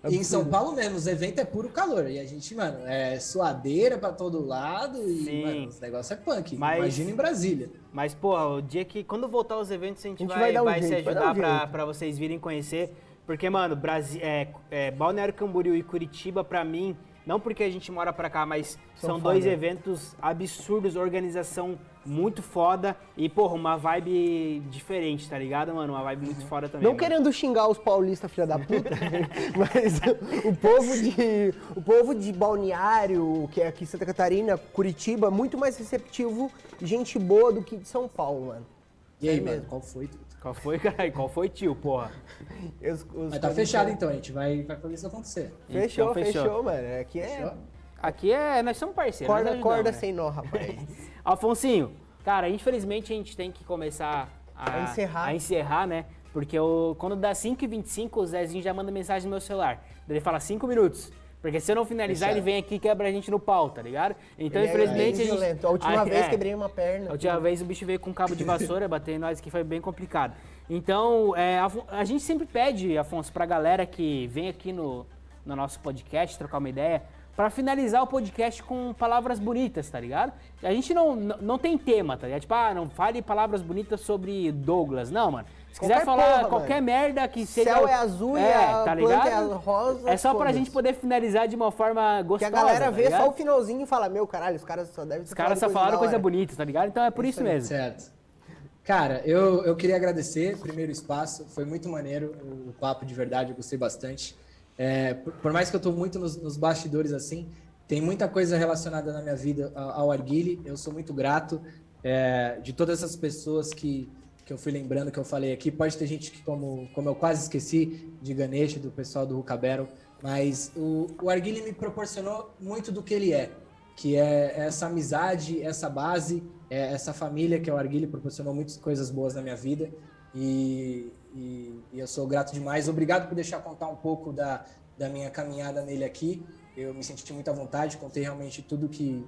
e em São Paulo mesmo, os eventos é puro calor. E a gente, mano, é suadeira pra todo lado. E, Sim. mano, os negócios é punk. Mas- Imagina em Brasília. Mas, porra, o dia que. Quando voltar os eventos, a gente, A gente vai, vai um vai se jeito, vai dar ajudar um pra, pra vocês virem conhecer. Porque, mano, Brasi é, é, Balneário Camboriú e Curitiba, pra mim, não porque a gente mora pra cá, mas são, São dois foda. eventos absurdos, organização muito foda e, porra, uma vibe diferente, tá ligado, mano? Uma vibe muito foda também. Não mano. querendo xingar os paulistas, filha da puta, [LAUGHS] [LAUGHS] mas o povo de o povo de Balneário, que é aqui em Santa Catarina, Curitiba, é muito mais receptivo, gente boa do que de São Paulo, mano. E aí, É mano, mesmo. qual foi? Qual foi, caralho? Qual foi, tio, porra? Os- os Mas tá fechado então, a gente vai, vai fazer isso acontecer. Fechou, Então, fechou. fechou, mano. Aqui é Fechou? Aqui é. Nós somos parceiros. corda, ajudamos, corda né? sem nó, [LAUGHS] rapaz. Alfonsinho, cara, infelizmente a gente tem que começar a, A encerrar. a encerrar, né? Porque o, quando dá 5h25, o Zezinho já manda mensagem no meu celular. Daí Ele fala 5 minutos. Porque se eu não finalizar, ele vem aqui e quebra a gente no pau, tá ligado? Então, Ele é infelizmente, bem a violento. A última Ah, vez é. quebrei uma perna. A última vez o bicho veio com um cabo de vassoura, [LAUGHS] bater em nós, que foi bem complicado. Então, é, Afon- a gente sempre pede, Afonso, pra galera que vem aqui no, no nosso podcast trocar uma ideia, pra finalizar o podcast com palavras bonitas, tá ligado? A gente não, não, não tem tema, tá ligado? Tipo, ah, não fale palavras bonitas sobre Douglas. Não, mano. Se quiser Qualquer falar porra, qualquer mano. merda que seja. Céu é azul e a tá planta ligado? é rosa, É só pra foda-se. gente poder finalizar de uma forma Que gostosa. a galera tá vê ligado? só o finalzinho e fala, meu, caralho, os caras só devem Os caras só falaram coisa bonita, tá ligado? Então é por isso, mesmo. Certo. Cara, eu, eu queria agradecer primeiro o espaço, foi muito maneiro o papo de verdade, eu gostei bastante. É, por, por mais que eu tô muito nos, nos bastidores assim, tem muita coisa relacionada na minha vida ao, ao Arguile, eu sou muito grato é, de todas essas pessoas que, que eu fui lembrando, que eu falei aqui. Pode ter gente que, como, como eu quase esqueci, de Ganesha, do pessoal do Battle, mas o, o Arguile me proporcionou muito do que ele é que é essa amizade, essa base, é essa família que é o Arguile proporcionou muitas coisas boas na minha vida e, e- e eu sou grato demais. Obrigado por deixar contar um pouco da, da minha caminhada nele aqui. Eu me senti muito à vontade, contei realmente tudo que,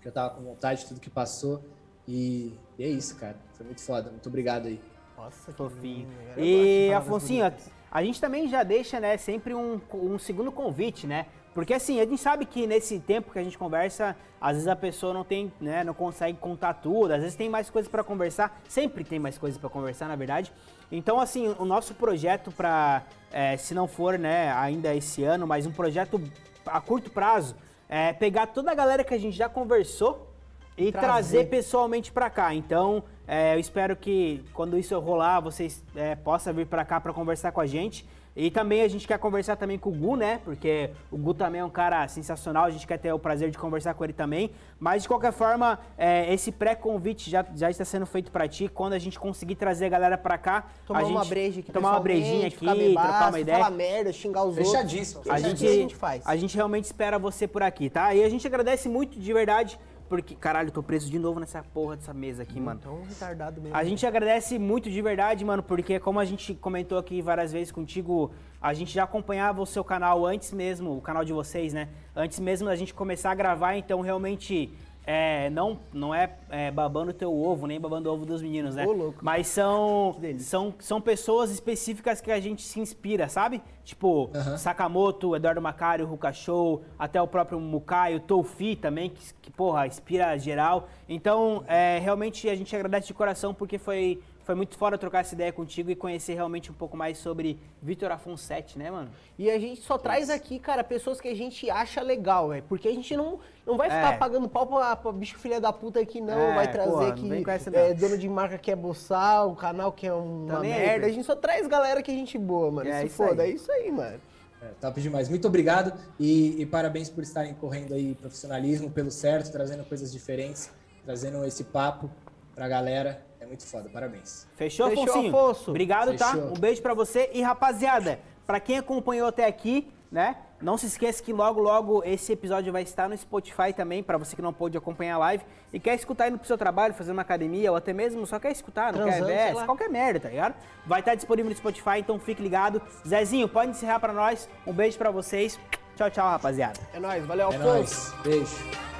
que eu tava com vontade, tudo que passou e, e é isso, cara. Foi muito foda. Muito obrigado aí. Nossa, que Fofinho. E, Afonsinho, a, bonitas. a gente também já deixa, né, sempre um, um segundo convite, né? Porque assim, a gente sabe que nesse tempo que a gente conversa, às vezes a pessoa não tem, né, não consegue contar tudo, às vezes tem mais coisas pra conversar, sempre tem mais coisas pra conversar, na verdade. Então, assim, o nosso projeto pra, é, se não for, né, ainda esse ano, mas um projeto a curto prazo, é pegar toda a galera que a gente já conversou e Trazer. trazer pessoalmente pra cá. Então, É, eu espero que quando isso rolar, vocês é, possam vir pra cá pra conversar com a gente. E também a gente quer conversar também com o Gu, né? Porque o Gu também é um cara sensacional, a gente quer ter o prazer de conversar com ele também. Mas de qualquer forma, é, esse pré-convite já, já está sendo feito pra ti. Quando a gente conseguir trazer a galera pra cá, Tomar a gente uma breja aqui tomar uma brejinha aqui, bebaço, trocar uma ideia. Falar merda, xingar os outros. Fechadíssimo. Que A é isso gente, a gente faz. a gente realmente espera você por aqui, tá? E a gente agradece muito de verdade, porque. Caralho, tô preso de novo nessa porra dessa mesa aqui, mano. Então, retardado mesmo. A gente agradece muito de verdade, mano, porque como a gente comentou aqui várias vezes contigo, a gente já acompanhava o seu canal antes mesmo, o canal de vocês, né? Antes mesmo da gente começar a gravar, então realmente é, não, não é, é babando o teu ovo, nem babando o ovo dos meninos, né? Ô, louco. Mas são, são, são pessoas específicas que a gente se inspira, sabe? Tipo, Aham. Sakamoto, Eduardo Macário, Ruka Show, até o próprio Mukai, o Toufi também, que, que, porra, inspira geral. Então, é, realmente a gente agradece de coração porque foi, foi muito fora trocar essa ideia contigo e conhecer realmente um pouco mais sobre Vitor Afonso 7, né, mano? E a gente só traz aqui, cara, pessoas que a gente acha legal, velho. Porque a gente não, não vai ficar É. pagando pau pra, pra bicho filha da puta aqui, não. É, vai trazer porra, que essa, não. é, dono de marca quer boçar, o canal que é uma Tá aí, merda. velho. a gente só traz galera que é gente boa, mano. É Se isso foda, aí. é isso aí, mano. É, top demais. Muito obrigado e, e parabéns por estarem correndo aí profissionalismo pelo certo, trazendo coisas diferentes, trazendo esse papo pra galera. É muito foda. Parabéns. Fechou, Fechou, Afonsinho? Afonso. Obrigado, tá? Fechou. Um beijo pra você. E, rapaziada, pra quem acompanhou até aqui, né? Não se esqueça que logo, logo esse episódio vai estar no Spotify também, pra você que não pôde acompanhar a live e quer escutar indo pro seu trabalho, fazendo uma academia, ou até mesmo só quer escutar, não Transando, quer ver, lá. qualquer merda, tá ligado? Vai estar disponível no Spotify, então fique ligado. Zezinho, pode encerrar pra nós. Um beijo pra vocês. Tchau, tchau, rapaziada. É nóis, valeu, É Afonso. nóis. Beijo.